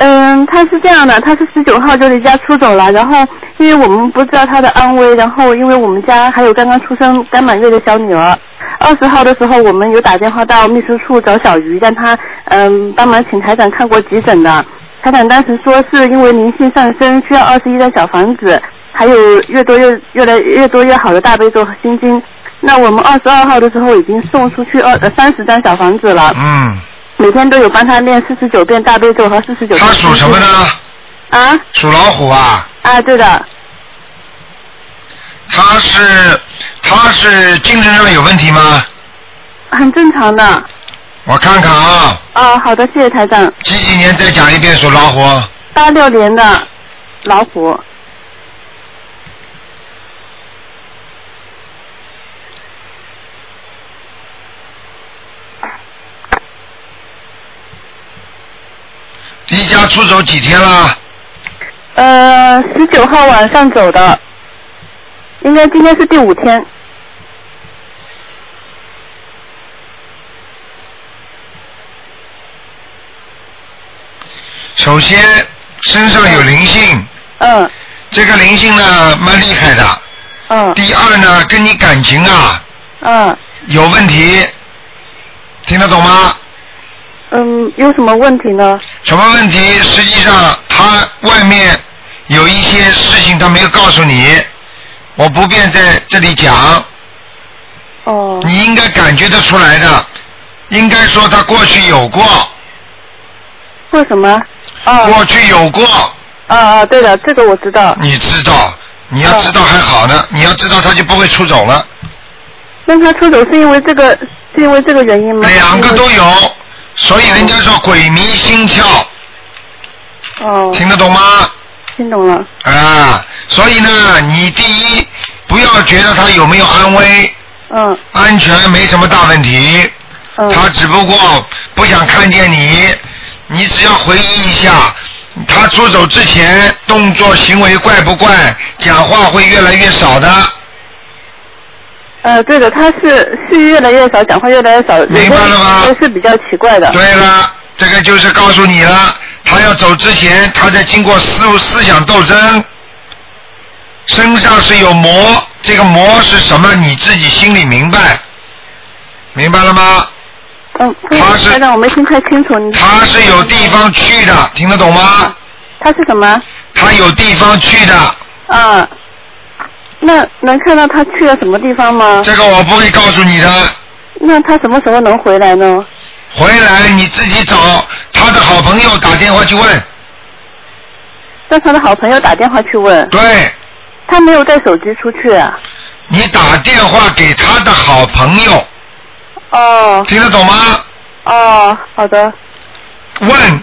Speaker 9: 嗯，他是这样的，他是十九号就离家出走了，然后因为我们不知道他的安危，然后因为我们家还有刚刚出生刚满月的小女儿，二十号的时候我们有打电话到秘书处找小鱼，让他嗯帮忙请台长看过急诊的。台长当时说是因为灵性上升，需要二十一张小房子，还有越多越越来越多越好的大悲咒和心经。那我们二十二号的时候已经送出去二呃三十张小房子了，
Speaker 1: 嗯，
Speaker 9: 每天都有帮他念四十九遍大悲咒和四十九遍。
Speaker 1: 他属什么呢？
Speaker 9: 啊
Speaker 1: 属老虎啊。
Speaker 9: 啊，对的，
Speaker 1: 他是他是精神上有问题吗？
Speaker 9: 很正常的。
Speaker 1: 我看看啊，
Speaker 9: 哦，好的，谢谢台长。
Speaker 1: 几几年再讲一遍属老虎。
Speaker 9: 八六年的老虎，
Speaker 1: 离家出走几天了？
Speaker 9: 呃，十九号晚上走的，应该今天是第五天。
Speaker 1: 首先身上有灵性，
Speaker 9: 嗯
Speaker 1: 这个灵性呢蛮厉害的。
Speaker 9: 嗯
Speaker 1: 第二呢，跟你感情啊
Speaker 9: 嗯
Speaker 1: 有问题，听得懂吗？
Speaker 9: 嗯，有什么问题呢？
Speaker 1: 什么问题？实际上他外面有一些事情他没有告诉你，我不便在这里讲。
Speaker 9: 哦。
Speaker 1: 你应该感觉得出来的，应该说他过去有过，
Speaker 9: 为什么？哦。
Speaker 1: 过去有过，
Speaker 9: 啊啊，对的，这个我知道。
Speaker 1: 你知道，你要知道还好呢，你要知道他就不会出走了。
Speaker 9: 那他出走是因为这个，是因为这个原因吗？
Speaker 1: 两个都有，所以人家说鬼迷心窍，
Speaker 9: 哦。
Speaker 1: 听得懂吗？
Speaker 9: 听懂了。
Speaker 1: 啊，所以呢，你第一不要觉得他有没有安危，
Speaker 9: 嗯
Speaker 1: 安全没什么大问题，
Speaker 9: 嗯。
Speaker 1: 他只不过不想看见你，你只要回忆一下，他出走之前动作行为怪不怪，讲话会越来越少的，
Speaker 9: 呃，对的，他是是越来越少，讲话越来越少，
Speaker 1: 明白了吗
Speaker 9: 有些是比较奇怪的。
Speaker 1: 对了，这个就是告诉你了，他要走之前，他在经过思思想斗争，身上是有魔，这个魔是什么？你自己心里明白，明白了吗？
Speaker 9: 嗯，
Speaker 1: 他是
Speaker 9: 台长，我没听太清楚。
Speaker 1: 他是有地方去的，听得懂吗？
Speaker 9: 他是什么？
Speaker 1: 他有地方去的，
Speaker 9: 啊，那能看到他去了什么地方吗？
Speaker 1: 这个我不会告诉你的。
Speaker 9: 那他什么时候能回来呢？
Speaker 1: 回来你自己找他的好朋友打电话去问。
Speaker 9: 让他的好朋友打电话去问。
Speaker 1: 对。
Speaker 9: 他没有带手机出去啊。
Speaker 1: 你打电话给他的好朋友，
Speaker 9: 哦。
Speaker 1: 听得懂吗？
Speaker 9: 哦，好的。
Speaker 1: 问，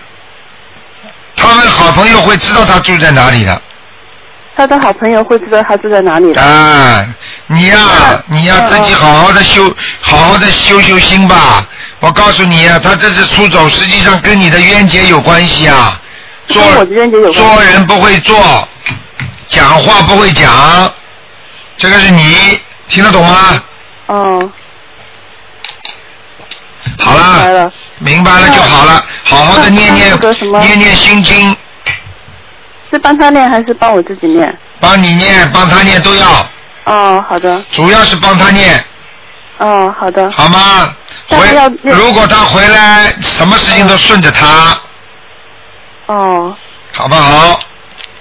Speaker 1: 他们好朋友会知道他住在哪里的。
Speaker 9: 他的好朋友会知道他住在哪里的。
Speaker 1: 啊，你呀、你呀、自己好好的修，好好的修修心吧。我告诉你啊，他这次出走，实际上跟你的冤结有关系啊。做
Speaker 9: 跟我的冤结有关系
Speaker 1: 做人不会做，讲话不会讲，这个是你听得懂吗？
Speaker 9: 哦。
Speaker 1: 好了，明白了就好了，好好的念念念念心经，
Speaker 9: 是帮他念还是帮我自己念？
Speaker 1: 帮你念，帮他念都要，
Speaker 9: 哦，好的。
Speaker 1: 主要是帮他念，
Speaker 9: 哦，好的。
Speaker 1: 好吗？回如果他回来，什么事情都顺着他，
Speaker 9: 哦。
Speaker 1: 好不好？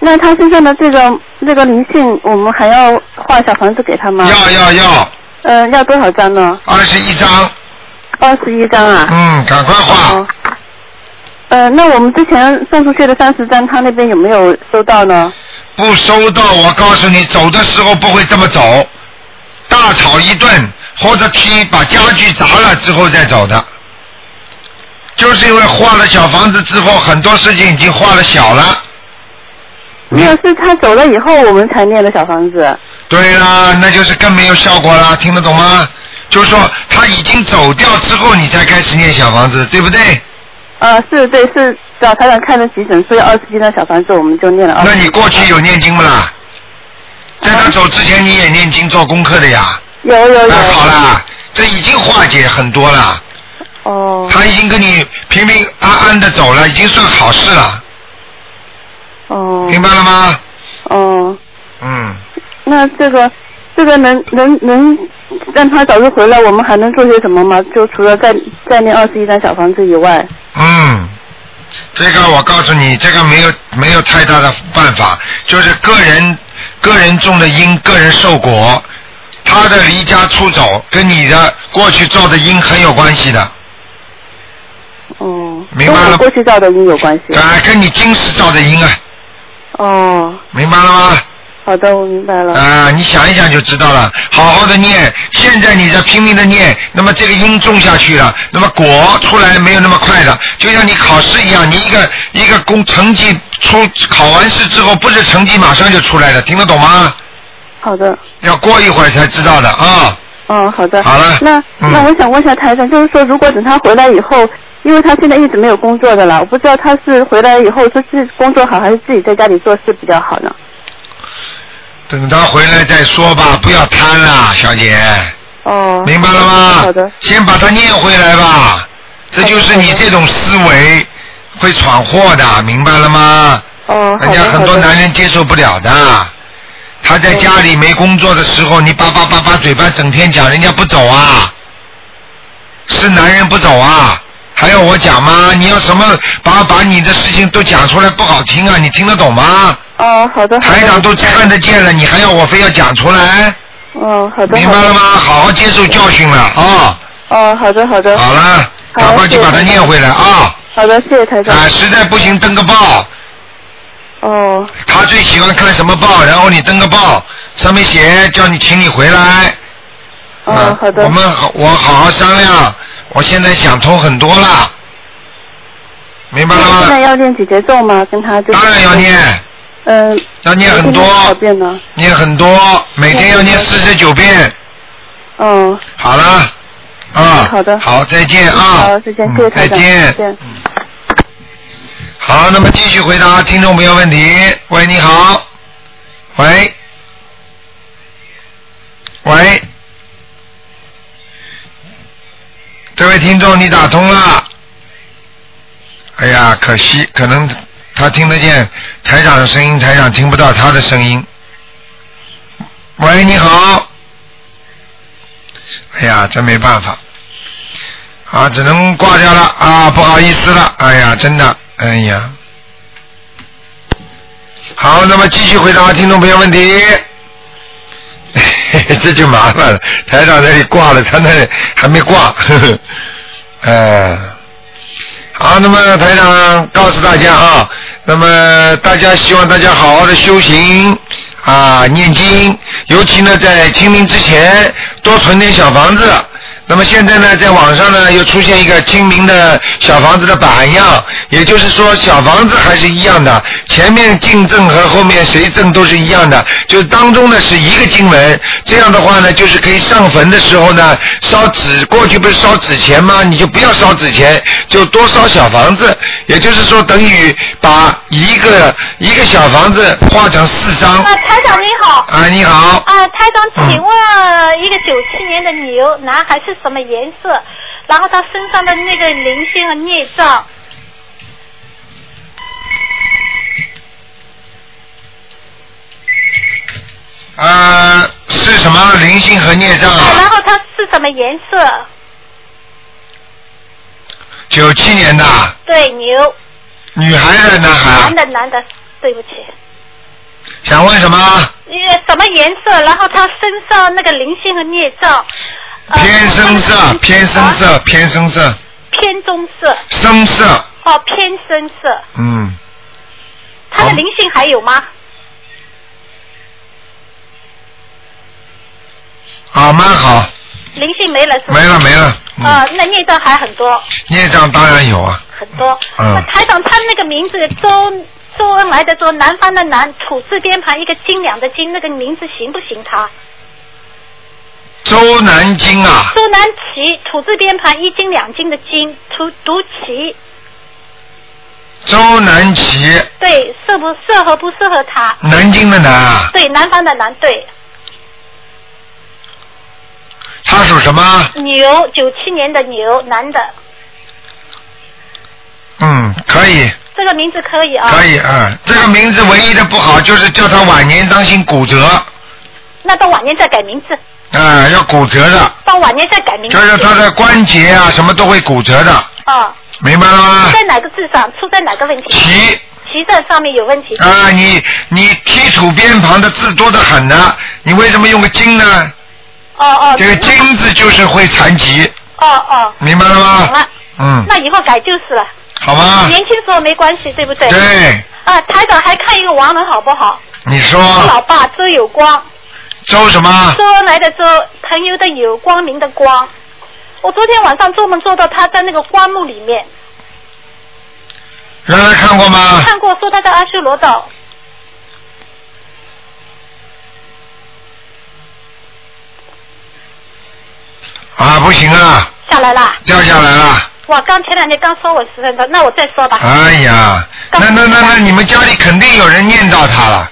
Speaker 9: 那他身上的这个这个灵性，我们还要画小房子给他吗？
Speaker 1: 要要要，
Speaker 9: 呃，要多少张呢？
Speaker 1: 二十一张。
Speaker 9: 二十一张啊。
Speaker 1: 嗯，赶快画。
Speaker 9: 哦呃，那我们之前送出去的三十张，他那边有没有收到呢？
Speaker 1: 不收到，我告诉你，走的时候不会这么走，大吵一顿，或者踢把家具砸了之后再走的，就是因为画了小房子之后，很多事情已经画了小了。
Speaker 9: 没有，是他走了以后我们才念的小房子。
Speaker 1: 对啦，那就是更没有效果啦，听得懂吗？就是说他已经走掉之后，你才开始念小房子，对不对？
Speaker 9: 呃，是对，是找台长看的急诊，所以二十一张小房子我们就念了二。
Speaker 1: 那你过去有念经不啦？在他走之前你也念经做功课的呀。
Speaker 9: 有有有。
Speaker 1: 那好啦，这已经化解很多了。
Speaker 9: 哦。
Speaker 1: 他已经跟你平平安安的走了，已经算好事了。
Speaker 9: 哦。
Speaker 1: 明白了吗？
Speaker 9: 哦。
Speaker 1: 嗯，
Speaker 9: 那这个这个能能能让他早日回来，我们还能做些什么吗？就除了再再念二十一张小房子以外。
Speaker 1: 嗯，这个我告诉你，这个没有没有太大的办法，就是个人个人种的因，个人受果。他的离家出走跟你的过去造的因很有关系的，
Speaker 9: 哦。
Speaker 1: 明白了
Speaker 9: 过去造的因有关系。
Speaker 1: 啊，跟你今世造的因啊，
Speaker 9: 哦。
Speaker 1: 明白了吗？
Speaker 9: 好的，我明白了。
Speaker 1: 啊，你想一想就知道了。好好的念，现在你在拼命的念，那么这个因种下去了，那么果出来没有那么快的，就像你考试一样，你一个一个公成绩出考完试之后，不是成绩马上就出来的，听得懂吗？
Speaker 9: 好的。
Speaker 1: 要过一会儿才知道的啊。
Speaker 9: 嗯，好的。
Speaker 1: 好了
Speaker 9: 那、
Speaker 1: 嗯
Speaker 9: 那我想问一下台长，就是说，如果等他回来以后，因为他现在一直没有工作的了，我不知道他是回来以后是自己工作好，还是自己在家里做事比较好呢？
Speaker 1: 等他回来再说吧，不要贪了，小姐。
Speaker 9: 哦。
Speaker 1: 明白了吗？
Speaker 9: 好的。
Speaker 1: 先把它念回来吧，这就是你这种思维会闯祸的，明白了吗？
Speaker 9: 哦。
Speaker 1: 人家很多男人接受不了的。他在家里没工作的时候，你叭叭叭叭嘴巴整天讲人家不走啊，是男人不走啊，还要我讲吗？你要什么把把你的事情都讲出来不好听啊？你听得懂吗？
Speaker 9: 哦，好的。
Speaker 1: 台长都看得见了，你还要我非要讲出来？
Speaker 9: 哦，好的。
Speaker 1: 明白了吗？好好接受教训了啊！
Speaker 9: 哦，好的，好的。
Speaker 1: 好了，赶快去把它念回来啊！
Speaker 9: 好的，谢谢台长。
Speaker 1: 啊，实在不行登个报。
Speaker 9: 哦。
Speaker 1: 他最喜欢看什么报？然后你登个报，上面写叫你请你回来。
Speaker 9: 哦，好的。
Speaker 1: 我们好，我好好商量。我现在想通很多了，明白了吗？
Speaker 9: 现在要念几节奏吗？跟他就。
Speaker 1: 当然要念。
Speaker 9: 嗯。
Speaker 1: 要念很多
Speaker 9: 遍呢？
Speaker 1: 念很多，每天要念四十九遍。
Speaker 9: 嗯。
Speaker 1: 好了，啊。
Speaker 9: 好的。
Speaker 1: 好，再见啊。
Speaker 9: 好，再见，谢谢。
Speaker 1: 再见
Speaker 9: 再见。
Speaker 1: 好，那么继续回答听众朋友问题。喂，你好。喂。喂。这位听众，你打通了。哎呀，可惜，可能他听得见台长的声音，台长听不到他的声音。喂，你好。哎呀，真没办法，啊，只能挂掉了啊，不好意思了，哎呀，真的，哎呀。好，那么继续回答听众朋友问题。这就麻烦了，台长那里挂了，他那里还没挂，呵 呵，呃，好，那么台长告诉大家啊，那么大家希望大家好好的修行啊，念经，尤其呢在清明之前多存点小房子。那么现在呢，在网上呢又出现一个清明的小房子的版样，也就是说小房子还是一样的，前面进赠和后面谁赠都是一样的，就当中呢是一个经文，这样的话呢就是可以上坟的时候呢烧纸，过去不是烧纸钱吗？你就不要烧纸钱，就多烧小房子，也就是说等于把一个一个小房子画成四张。
Speaker 10: 啊，台长你好。
Speaker 1: 啊，你好。
Speaker 10: 啊，台长，请问一个九七年的牛男孩是什么颜色？然后他身上的那个灵性和孽障。
Speaker 1: 呃，是什么灵性和孽障？
Speaker 10: 然后他是什么颜色？
Speaker 1: 九七年的，
Speaker 10: 对，牛。
Speaker 1: 女孩的男孩啊
Speaker 10: 男，的，男的，对不起。
Speaker 1: 想问什么？
Speaker 10: 呃，什么颜色？然后他身上那个灵性和孽障。呃
Speaker 1: 偏深色，偏深色，偏深色，
Speaker 10: 偏棕色。
Speaker 1: 深色，
Speaker 10: 哦，偏深色。
Speaker 1: 嗯，
Speaker 10: 他的灵性还有吗？
Speaker 1: 啊，蛮好，
Speaker 10: 灵性没了是吗？
Speaker 1: 没了没了，嗯
Speaker 10: 啊，那孽障还很多
Speaker 1: 孽障当然有啊，
Speaker 10: 很多。
Speaker 1: 嗯
Speaker 10: 那台长他那个名字周周恩来的周，南方的南，土字边旁一个金两的金，那个名字行不行他？
Speaker 1: 周南京啊，
Speaker 10: 周南齐，土字边旁一斤两斤的斤，读读齐。
Speaker 1: 周南齐，
Speaker 10: 对，适不适合不适合他？
Speaker 1: 南京的南啊，
Speaker 10: 对，南方的南，对，
Speaker 1: 他属什么？
Speaker 10: 牛，九七年的牛，男的，
Speaker 1: 嗯，可以，
Speaker 10: 这个名字可以啊。
Speaker 1: 可以，嗯，这个名字唯一的不好就是叫他晚年当心骨折，
Speaker 10: 那到晚年再改名字，
Speaker 1: 啊，要骨折的，
Speaker 10: 到晚年再改名字。
Speaker 1: 就是他的关节啊什么都会骨折的，
Speaker 10: 哦，
Speaker 1: 明白了吗？
Speaker 10: 在哪个字上出在哪个问题？
Speaker 1: 脐。
Speaker 10: 脐在上面有问题。
Speaker 1: 啊，你你踢土边旁的字多得很呢，你为什么用个金呢？
Speaker 10: 哦哦。
Speaker 1: 这个金字就是会残疾，
Speaker 10: 哦哦。
Speaker 1: 明白了吗
Speaker 10: 懂了。
Speaker 1: 嗯，
Speaker 10: 那以后改就是了。
Speaker 1: 好吗？
Speaker 10: 年轻时候没关系，对不对？
Speaker 1: 对。
Speaker 10: 啊，台长还看一个亡人好不好？
Speaker 1: 你说
Speaker 10: 我老爸周有光，
Speaker 1: 周什么？
Speaker 10: 周恩来的周，朋友的友，光明的光。我昨天晚上做梦做到他在那个棺木里面，
Speaker 1: 原来看过吗？
Speaker 10: 看过说他在阿修罗道。
Speaker 1: 啊，不行啊，
Speaker 10: 下来啦！
Speaker 1: 掉下来了。
Speaker 10: 哇，刚前两天刚说我十分钟，那我再说吧。
Speaker 1: 哎呀，那那那那你们家里肯定有人念叨他了，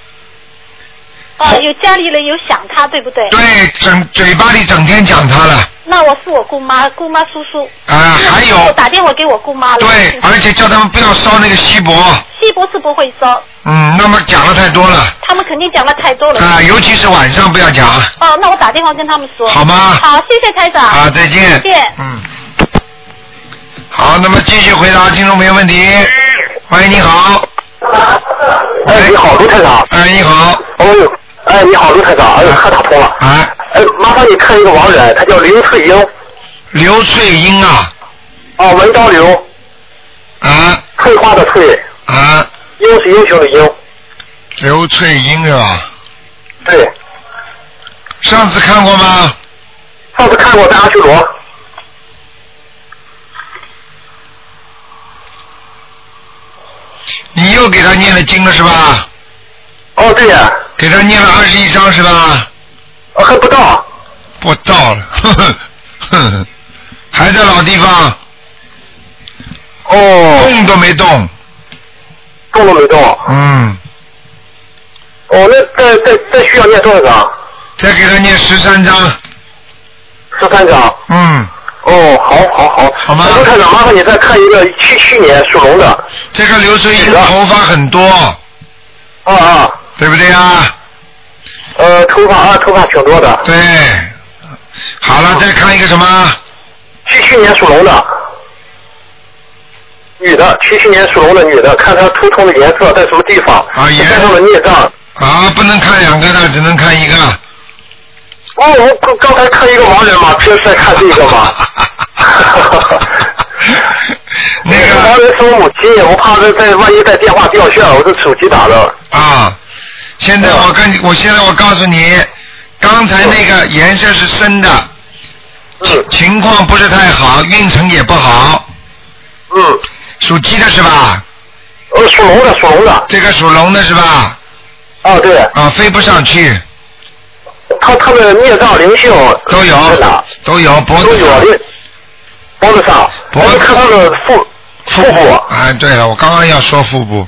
Speaker 10: 哦，有家里人有想他，对不对？
Speaker 1: 对，整嘴巴里整天讲他了，
Speaker 10: 那我是我姑妈，姑妈叔叔。
Speaker 1: 啊，还有
Speaker 10: 我打电话给我姑妈了。
Speaker 1: 对，而且叫他们不要烧那个锡箔，
Speaker 10: 锡箔是不会烧，
Speaker 1: 嗯，那么讲的太多了，
Speaker 10: 他们肯定讲的太多了。
Speaker 1: 啊，尤其是晚上不要讲，
Speaker 10: 哦，那我打电话跟他们说。
Speaker 1: 好吗
Speaker 10: 好，谢谢台长。
Speaker 1: 啊再见
Speaker 10: 再见。
Speaker 1: 嗯。好，那么继续回答听众朋友问题。喂，你好。
Speaker 11: 哎，你好，卢台长。
Speaker 1: 哎，你好。
Speaker 11: 哦呦，哎，你好，卢台长。哎呦，太打通了。
Speaker 1: 啊。
Speaker 11: 哎，麻烦你看一个亡人，他叫刘翠英。
Speaker 1: 刘翠英啊。
Speaker 11: 哦，文刀刘。
Speaker 1: 啊。
Speaker 11: 翠花的翠。
Speaker 1: 啊。
Speaker 11: 英是英雄的英。
Speaker 1: 刘翠英是吧？
Speaker 11: 对。
Speaker 1: 上次看过吗？
Speaker 11: 上次看过在阿修罗。
Speaker 1: 你又给他念了经了是吧？
Speaker 11: 哦，对呀。
Speaker 1: 给他念了二十一章是吧？
Speaker 11: 哦，还不到。
Speaker 1: 不到了，呵呵呵呵，还在老地方。
Speaker 11: 哦。
Speaker 1: 动都没动。
Speaker 11: 动都没动。
Speaker 1: 嗯，
Speaker 11: 哦，那再再再需要念多少章？
Speaker 1: 再给他念十三章。
Speaker 11: 十三章。
Speaker 1: 嗯。
Speaker 11: 哦，好，好，好。
Speaker 1: 好吗？
Speaker 11: 刘台长，麻烦你再看一个七七年属龙的。
Speaker 1: 这个刘翠英头发很多。
Speaker 11: 啊啊。
Speaker 1: 对不对啊？
Speaker 11: 呃，头发啊，头发挺多的。
Speaker 1: 对。好了，再看一个什么？
Speaker 11: 七七年属龙的，女的，七七年属龙的女的，看她图腾的颜色在什么地方？
Speaker 1: 啊，颜
Speaker 11: 身上的孽障。
Speaker 1: 啊，不能看两个的，只能看一个。
Speaker 11: 哦，我刚刚才看一个盲人嘛，这是在看这个嘛。
Speaker 1: 那个
Speaker 11: 盲人是我母亲，我怕这在万一在电话掉线，我这手机打的。
Speaker 1: 啊，现在我跟你，我现在我告诉你，刚才那个颜色是深的，情情况不是太好，运程也不好。
Speaker 11: 嗯。
Speaker 1: 属鸡的是吧？
Speaker 11: 呃，属龙的，属龙的。
Speaker 1: 这个属龙的是吧？
Speaker 11: 哦，对。
Speaker 1: 啊，飞不上去。
Speaker 11: 他他的孽障灵性
Speaker 1: 都有，都有脖子上，
Speaker 11: 脖子上，
Speaker 1: 脖子
Speaker 11: 看他的腹
Speaker 1: 腹部。哎，对了，我刚刚要说腹部，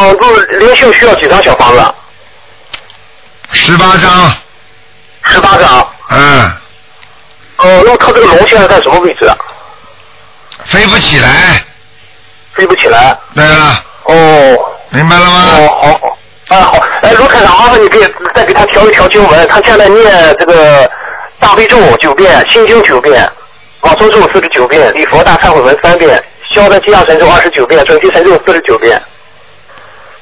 Speaker 11: 哦，就是灵性需要几张小房子？
Speaker 1: 十八张。
Speaker 11: 十八张。
Speaker 1: 嗯。
Speaker 11: 哦，那么他这个龙现在在什么位置啊？
Speaker 1: 飞不起来。
Speaker 11: 飞不起来。
Speaker 1: 对了。
Speaker 11: 哦。
Speaker 1: 明白了吗？
Speaker 11: 哦，好好。啊好，哎，卢台长，麻烦你给再给他调一调经文，他现在念这个大悲咒九遍，心经九遍，往生咒四十九遍，礼佛大忏悔文三遍，消灾吉祥神咒二十九遍，准提神咒四十九遍。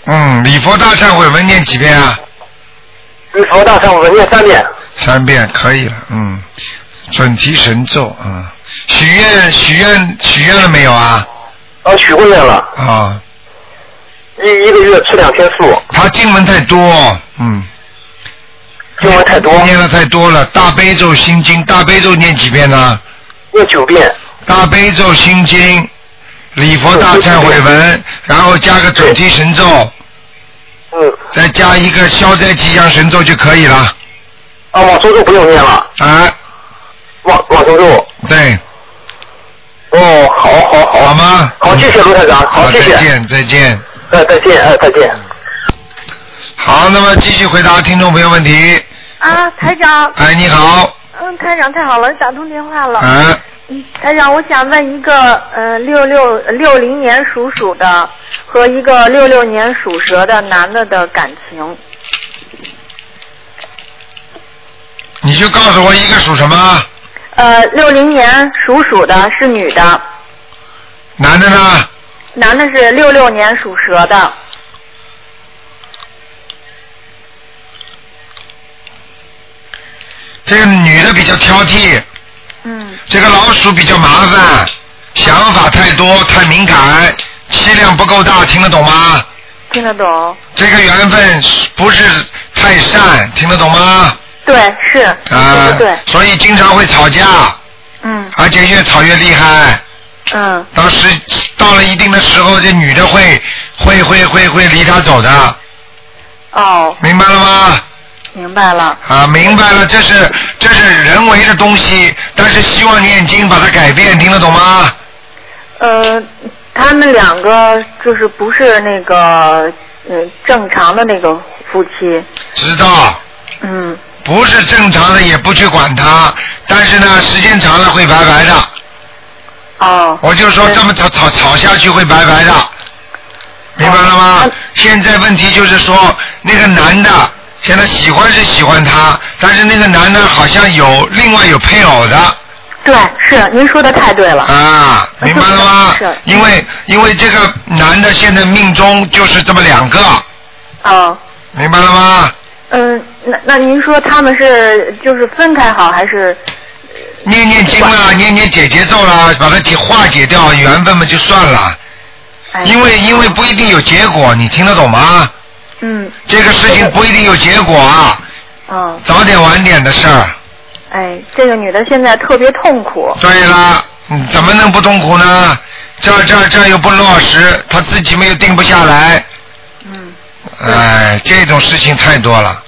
Speaker 1: 嗯，礼佛大忏悔文念几遍啊？
Speaker 11: 礼佛大忏悔文念三遍。
Speaker 1: 三遍可以了，嗯，准提神咒啊，许愿许愿许愿了没有啊？
Speaker 11: 啊，许过愿了。
Speaker 1: 啊。
Speaker 11: 一一个月吃两天素。
Speaker 1: 他经文太多，嗯。
Speaker 11: 经文太多。
Speaker 1: 念的太多了，大悲咒心经，大悲咒念几遍呢？
Speaker 11: 念九遍。
Speaker 1: 大悲咒心经，礼佛大忏悔文，然后加个准提神咒。
Speaker 11: 嗯。
Speaker 1: 再加一个消灾吉祥神咒就可以了。
Speaker 11: 啊，往生咒不用念了。
Speaker 1: 啊。
Speaker 11: 往往生咒。
Speaker 1: 对。
Speaker 2: 哦，好好好。
Speaker 1: 好吗？
Speaker 2: 好，谢谢卢台长，好，谢谢。
Speaker 1: 再见，再见。
Speaker 2: 哎，再见，哎，再见。
Speaker 1: 好，那么继续回答听众朋友问题。
Speaker 12: 啊，台长。
Speaker 1: 哎，你好。
Speaker 12: 嗯，台长太好了，打通电话了。
Speaker 1: 哎，
Speaker 12: 嗯，台长，我想问一个呃六六六零年属鼠的和一个六六年属蛇的男的的感情。
Speaker 1: 你就告诉我一个属什么？
Speaker 12: 呃，六零年属鼠的是女的，
Speaker 1: 男的呢？
Speaker 12: 男的是六六年属蛇的。
Speaker 1: 这个女的比较挑剔。
Speaker 12: 嗯。
Speaker 1: 这个老鼠比较麻烦，想法太多，太敏感，气量不够大，听得懂吗？
Speaker 12: 听得懂？
Speaker 1: 这个缘分不是太善，听得懂吗？
Speaker 12: 对，是。
Speaker 1: 啊、
Speaker 12: 对对。
Speaker 1: 所以经常会吵架，
Speaker 12: 嗯
Speaker 1: 而且越吵越厉害。
Speaker 12: 嗯。
Speaker 1: 到时到了一定的时候，这女的会会会会会离他走的，
Speaker 12: 哦，
Speaker 1: 明白了吗？
Speaker 12: 明白了。
Speaker 1: 啊，明白了，这是这是人为的东西，但是希望念经把它改变，听得懂吗？
Speaker 12: 呃，他们两个就是不是那个呃正常的那个夫妻。
Speaker 1: 知道，
Speaker 12: 嗯。
Speaker 1: 不是正常的也不去管他，但是呢，时间长了会白白的。
Speaker 12: 哦。
Speaker 1: 我就说这么吵吵吵下去会白白的，明白了吗？现在问题就是说，那个男的现在喜欢是喜欢他，但是那个男的好像有另外有配偶的。
Speaker 12: 对，是您说的太对了。
Speaker 1: 啊，明白了吗？
Speaker 12: 是。
Speaker 1: 因为因为这个男的现在命中就是这么两个，
Speaker 12: 哦。
Speaker 1: 明白了吗？
Speaker 12: 嗯，那那您说他们是就是分开好还是？
Speaker 1: 念念经啦，念念解结咒啦，把它解化解掉，缘分嘛就算了。
Speaker 12: 哎
Speaker 1: 因为因为不一定有结果，你听得懂吗？
Speaker 12: 嗯。
Speaker 1: 这个事情不一定有结果啊，
Speaker 12: 嗯。
Speaker 1: 早点晚点的事儿。
Speaker 12: 哎，这个女的现在特别痛苦。
Speaker 1: 对啦，嗯怎么能不痛苦呢？这这这又不落实，她自己没有定不下来。
Speaker 12: 嗯。
Speaker 1: 哎，这种事情太多了，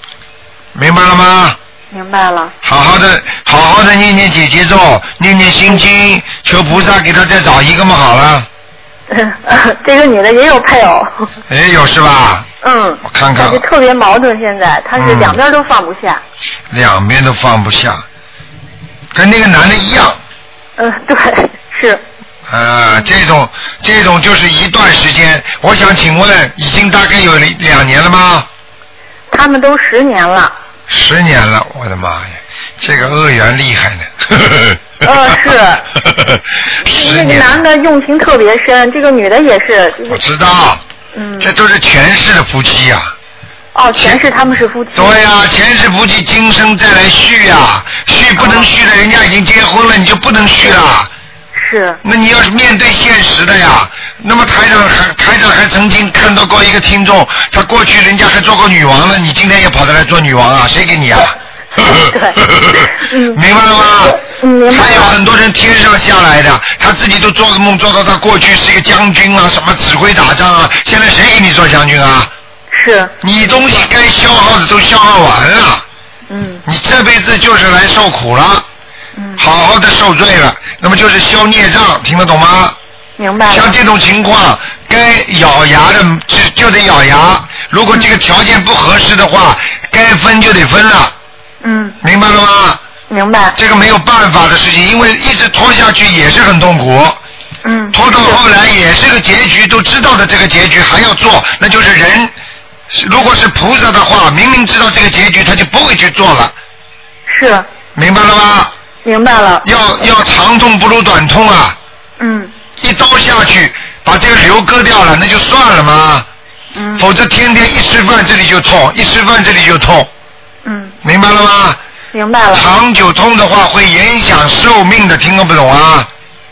Speaker 1: 明白了吗？
Speaker 12: 明白了。
Speaker 1: 好好的，好好的念念姐姐咒，念念心经，求菩萨给她再找一个嘛，好了。
Speaker 12: 这个女的也有配偶。
Speaker 1: 也，有是吧？
Speaker 12: 嗯。
Speaker 1: 我看看
Speaker 12: 特别矛盾，现在她是
Speaker 1: 嗯
Speaker 12: 两边都放不下。
Speaker 1: 两边都放不下，跟那个男的一样。
Speaker 12: 嗯，对，是。
Speaker 1: 啊，这种这种就是一段时间。我想请问，已经大概有两年了吗？
Speaker 12: 他们都十年了。
Speaker 1: 十年了，我的妈呀，这个恶缘厉害呢。
Speaker 12: 呃，是。
Speaker 1: 十
Speaker 12: 那个，男的用情特别深，这个女的也是。
Speaker 1: 我知道，
Speaker 12: 嗯。
Speaker 1: 这都是前世的夫妻呀、
Speaker 12: 哦，前世他们是夫妻。
Speaker 1: 对呀、前世夫妻今生再来续呀、续不能续的，人家已经结婚了，你就不能续了。
Speaker 12: 是。
Speaker 1: 那你要是面对现实的呀，那么台长还台长还曾经看到过一个听众，他过去人家还做过女王呢，你今天也跑得来做女王啊？谁给你啊？明白了吗？还有很多人天上下来的，他自己都做个梦做到他过去是一个将军啊，什么指挥打仗啊，现在谁给你做将军啊？
Speaker 12: 是。
Speaker 1: 你东西该消耗的都消耗完了。
Speaker 12: 嗯。
Speaker 1: 你这辈子就是来受苦了。嗯。好好的受罪了，那么就是消孽障，听得懂吗？
Speaker 12: 明白。
Speaker 1: 像这种情况，该咬牙的就就得咬牙。如果这个条件不合适的话，该分就得分了。
Speaker 12: 嗯。
Speaker 1: 明白了吗？
Speaker 12: 明白。
Speaker 1: 这个没有办法的事情，因为一直拖下去也是很痛苦。
Speaker 12: 嗯。
Speaker 1: 拖到后来也是个结局，都知道的这个结局还要做，那就是人。如果是菩萨的话，明明知道这个结局，他就不会去做了。
Speaker 12: 是。
Speaker 1: 明白了吗？
Speaker 12: 明白了。
Speaker 1: 要要长痛不如短痛啊！
Speaker 12: 嗯。
Speaker 1: 一刀下去，把这个瘤割掉了，那就算了嘛。
Speaker 12: 嗯。
Speaker 1: 否则天天一吃饭这里就痛，一吃饭这里就痛。
Speaker 12: 嗯。
Speaker 1: 明白了吗？
Speaker 12: 明白了。
Speaker 1: 长久痛的话会影响寿命的，听懂不懂啊？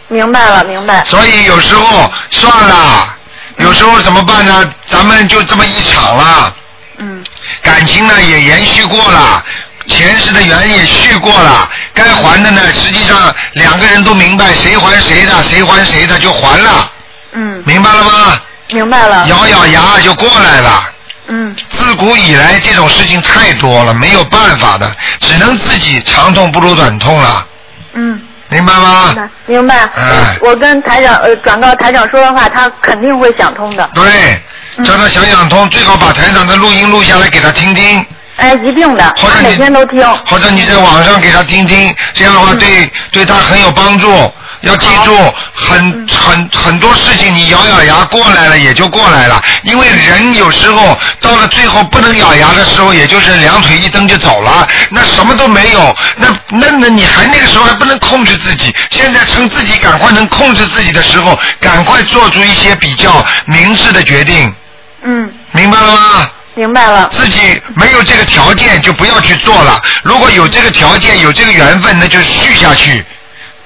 Speaker 12: 明白了，明白。
Speaker 1: 所以有时候算了，有时候怎么办呢？咱们就这么一场了。
Speaker 12: 嗯。
Speaker 1: 感情呢也延续过了，前世的缘也续过了，该还的呢，实际上两个人都明白谁还谁的，谁还谁的就还了。
Speaker 12: 嗯。
Speaker 1: 明白了吗？
Speaker 12: 明白了。
Speaker 1: 咬咬牙就过来了。
Speaker 12: 嗯。
Speaker 1: 自古以来这种事情太多了，没有办法的，只能自己长痛不如短痛了。
Speaker 12: 嗯。
Speaker 1: 明白吗？
Speaker 12: 明白。
Speaker 1: 哎
Speaker 12: 我跟台长呃转告台长说的话，他肯定会想通的。
Speaker 1: 对，叫他想想通，最好把台长的录音录下来给他听听。
Speaker 12: 哎，一定的，
Speaker 1: 或者
Speaker 12: 每天都听。
Speaker 1: 或者你在网上给他听听，这样的话对、对他很有帮助。要记住，很很很多事情你咬咬牙过来了也就过来了，因为人有时候到了最后不能咬牙的时候，也就是两腿一蹬就走了，那什么都没有，那那那你还那个时候还不能控制自己，现在趁自己赶快能控制自己的时候，赶快做出一些比较明智的决定，
Speaker 12: 嗯，
Speaker 1: 明白了吗？
Speaker 12: 明白了。
Speaker 1: 自己没有这个条件就不要去做了。如果有这个条件，有这个缘分，那就续下去。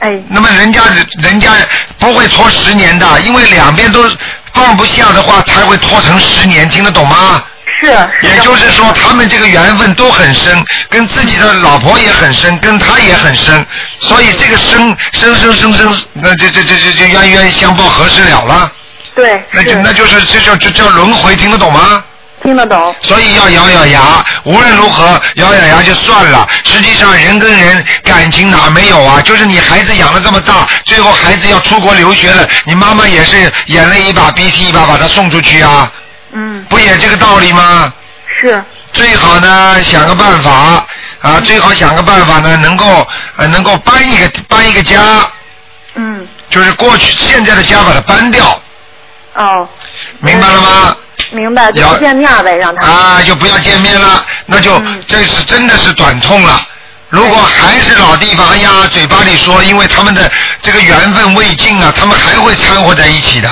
Speaker 12: 哎。
Speaker 1: 那么人家人家不会拖十年的，因为两边都放不下的话，才会拖成十年，听得懂吗？
Speaker 12: 是。
Speaker 1: 也就是说，他们这个缘分都很深，跟自己的老婆也很深，跟他也很深，所以这个生生生生生，那这这这这这冤冤相报何时了了？
Speaker 12: 对。
Speaker 1: 那就那就是这叫这叫轮回，听得懂吗？
Speaker 12: 听得懂。
Speaker 1: 所以要咬咬牙，无论如何咬咬牙就算了。实际上人跟人感情哪没有啊？就是你孩子养了这么大，最后孩子要出国留学了，你妈妈也是眼泪一把鼻涕一把把他送出去啊，
Speaker 12: 嗯。
Speaker 1: 不也这个道理吗？
Speaker 12: 是。
Speaker 1: 最好呢想个办法啊，最好想个办法呢，能够呃能够搬一个搬一个家，
Speaker 12: 嗯。
Speaker 1: 就是过去现在的家把它搬掉，
Speaker 12: 哦。
Speaker 1: 明白了吗？
Speaker 12: 明白，就
Speaker 1: 要
Speaker 12: 不见面呗，让他。
Speaker 1: 啊，就不要见面了，那就、
Speaker 12: 嗯
Speaker 1: 这是真的是短痛了。如果还是老地方，哎呀，嘴巴里说，因为他们的这个缘分未尽啊，他们还会掺和在一起的，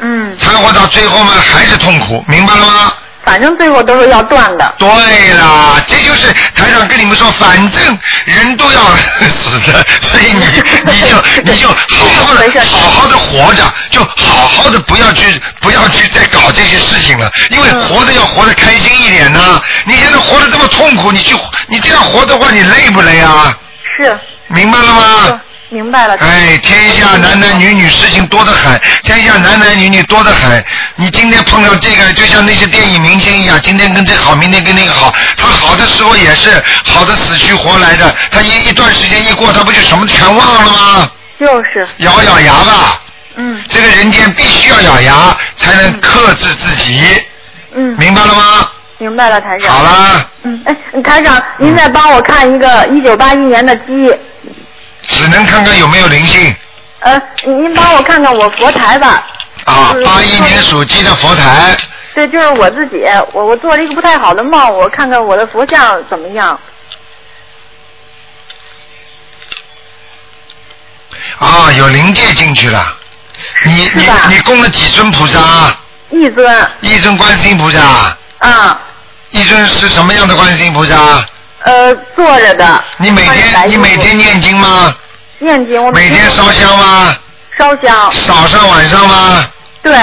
Speaker 12: 嗯。
Speaker 1: 掺和到最后嘛，还是痛苦，明白了吗？
Speaker 12: 反正最后都是要断的。
Speaker 1: 对啦，这就是台长跟你们说，反正人都要死的，所以你你就 你就好好的好好的活着，就好好的不要去不要去再搞这些事情了，因为活着要活得开心一点呐、你现在活得这么痛苦，你去你这样活的话，你累不累啊？
Speaker 12: 是。
Speaker 1: 明白了吗？
Speaker 12: 明白了。
Speaker 1: 哎，天下男男女女事情多得很，天下男男女女多得很。你今天碰到这个，就像那些电影明星一样，今天跟这个好，明天跟那个好。他好的时候也是好的死去活来的，他一一段时间一过，他不就什么全忘了吗？
Speaker 12: 就是。
Speaker 1: 咬咬牙吧。
Speaker 12: 嗯。
Speaker 1: 这个人间必须要咬牙，才能克制自己。
Speaker 12: 嗯。
Speaker 1: 明白了吗？
Speaker 12: 明白了，台长。
Speaker 1: 好了，
Speaker 12: 嗯，哎，台长，您再帮我看一个一九八一年的鸡，
Speaker 1: 只能看看有没有灵性
Speaker 12: 呃，您帮我看看我佛台吧。
Speaker 1: 啊。
Speaker 12: 嗯
Speaker 1: 八一年属鸡的佛台。
Speaker 12: 对，就是我自己，我我做了一个不太好的梦，我看看我的佛像怎么样。
Speaker 1: 啊，有灵界进去了。你你你供了几尊菩萨？
Speaker 12: 一尊。
Speaker 1: 一尊观世音菩萨。
Speaker 12: 啊。
Speaker 1: 一尊是什么样的观世音菩萨？
Speaker 12: 呃，坐着的。
Speaker 1: 你每天你每天念经吗？
Speaker 12: 念经，我
Speaker 1: 每天烧香吗？
Speaker 12: 烧香。
Speaker 1: 早上晚上吗？
Speaker 12: 对。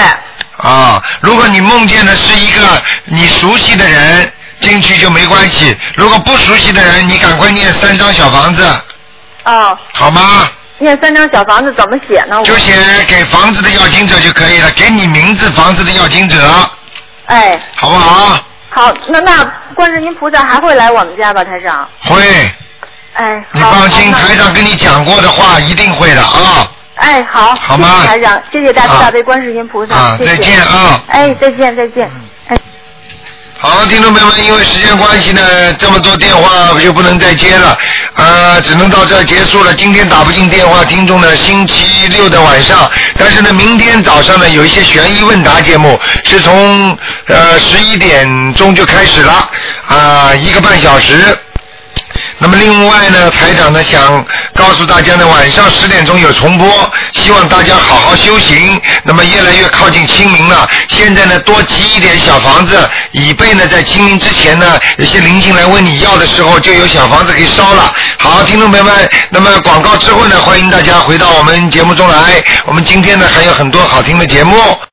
Speaker 1: 啊，如果你梦见的是一个你熟悉的人进去就没关系，如果不熟悉的人，你赶快念三张小房子，
Speaker 12: 哦。
Speaker 1: 好吗？
Speaker 12: 念三张小房子怎么写呢？
Speaker 1: 就写给房子的要经者就可以了，给你名字房子的要经者，
Speaker 12: 哎，
Speaker 1: 好不好？
Speaker 12: 好，那那观世音菩萨还会来我们家吧，台长？
Speaker 1: 会，
Speaker 12: 哎，
Speaker 1: 你放心，台长跟你讲过的话一定会的啊。
Speaker 12: 哎，好，
Speaker 1: 好吗
Speaker 12: 谢谢台长，谢谢大慈
Speaker 1: 啊
Speaker 12: 大悲观世音菩萨，谢谢
Speaker 1: 啊再见啊
Speaker 12: 哎，再见，再见。
Speaker 1: 好，听众朋友们，因为时间关系呢，这么多电话就不能再接了，呃，只能到这结束了。今天打不进电话，听众呢，星期六的晚上，但是呢，明天早上呢，有一些悬疑问答节目，是从呃十一点钟就开始了，啊、一个半小时。那么另外呢，台长呢想告诉大家呢，晚上十点钟有重播，希望大家好好修行。那么越来越靠近清明了，现在呢多积一点小房子，以备呢在清明之前呢，有些灵性来问你要的时候，就有小房子可以烧了。好，听众朋友们，那么广告之后呢，欢迎大家回到我们节目中来。我们今天呢还有很多好听的节目。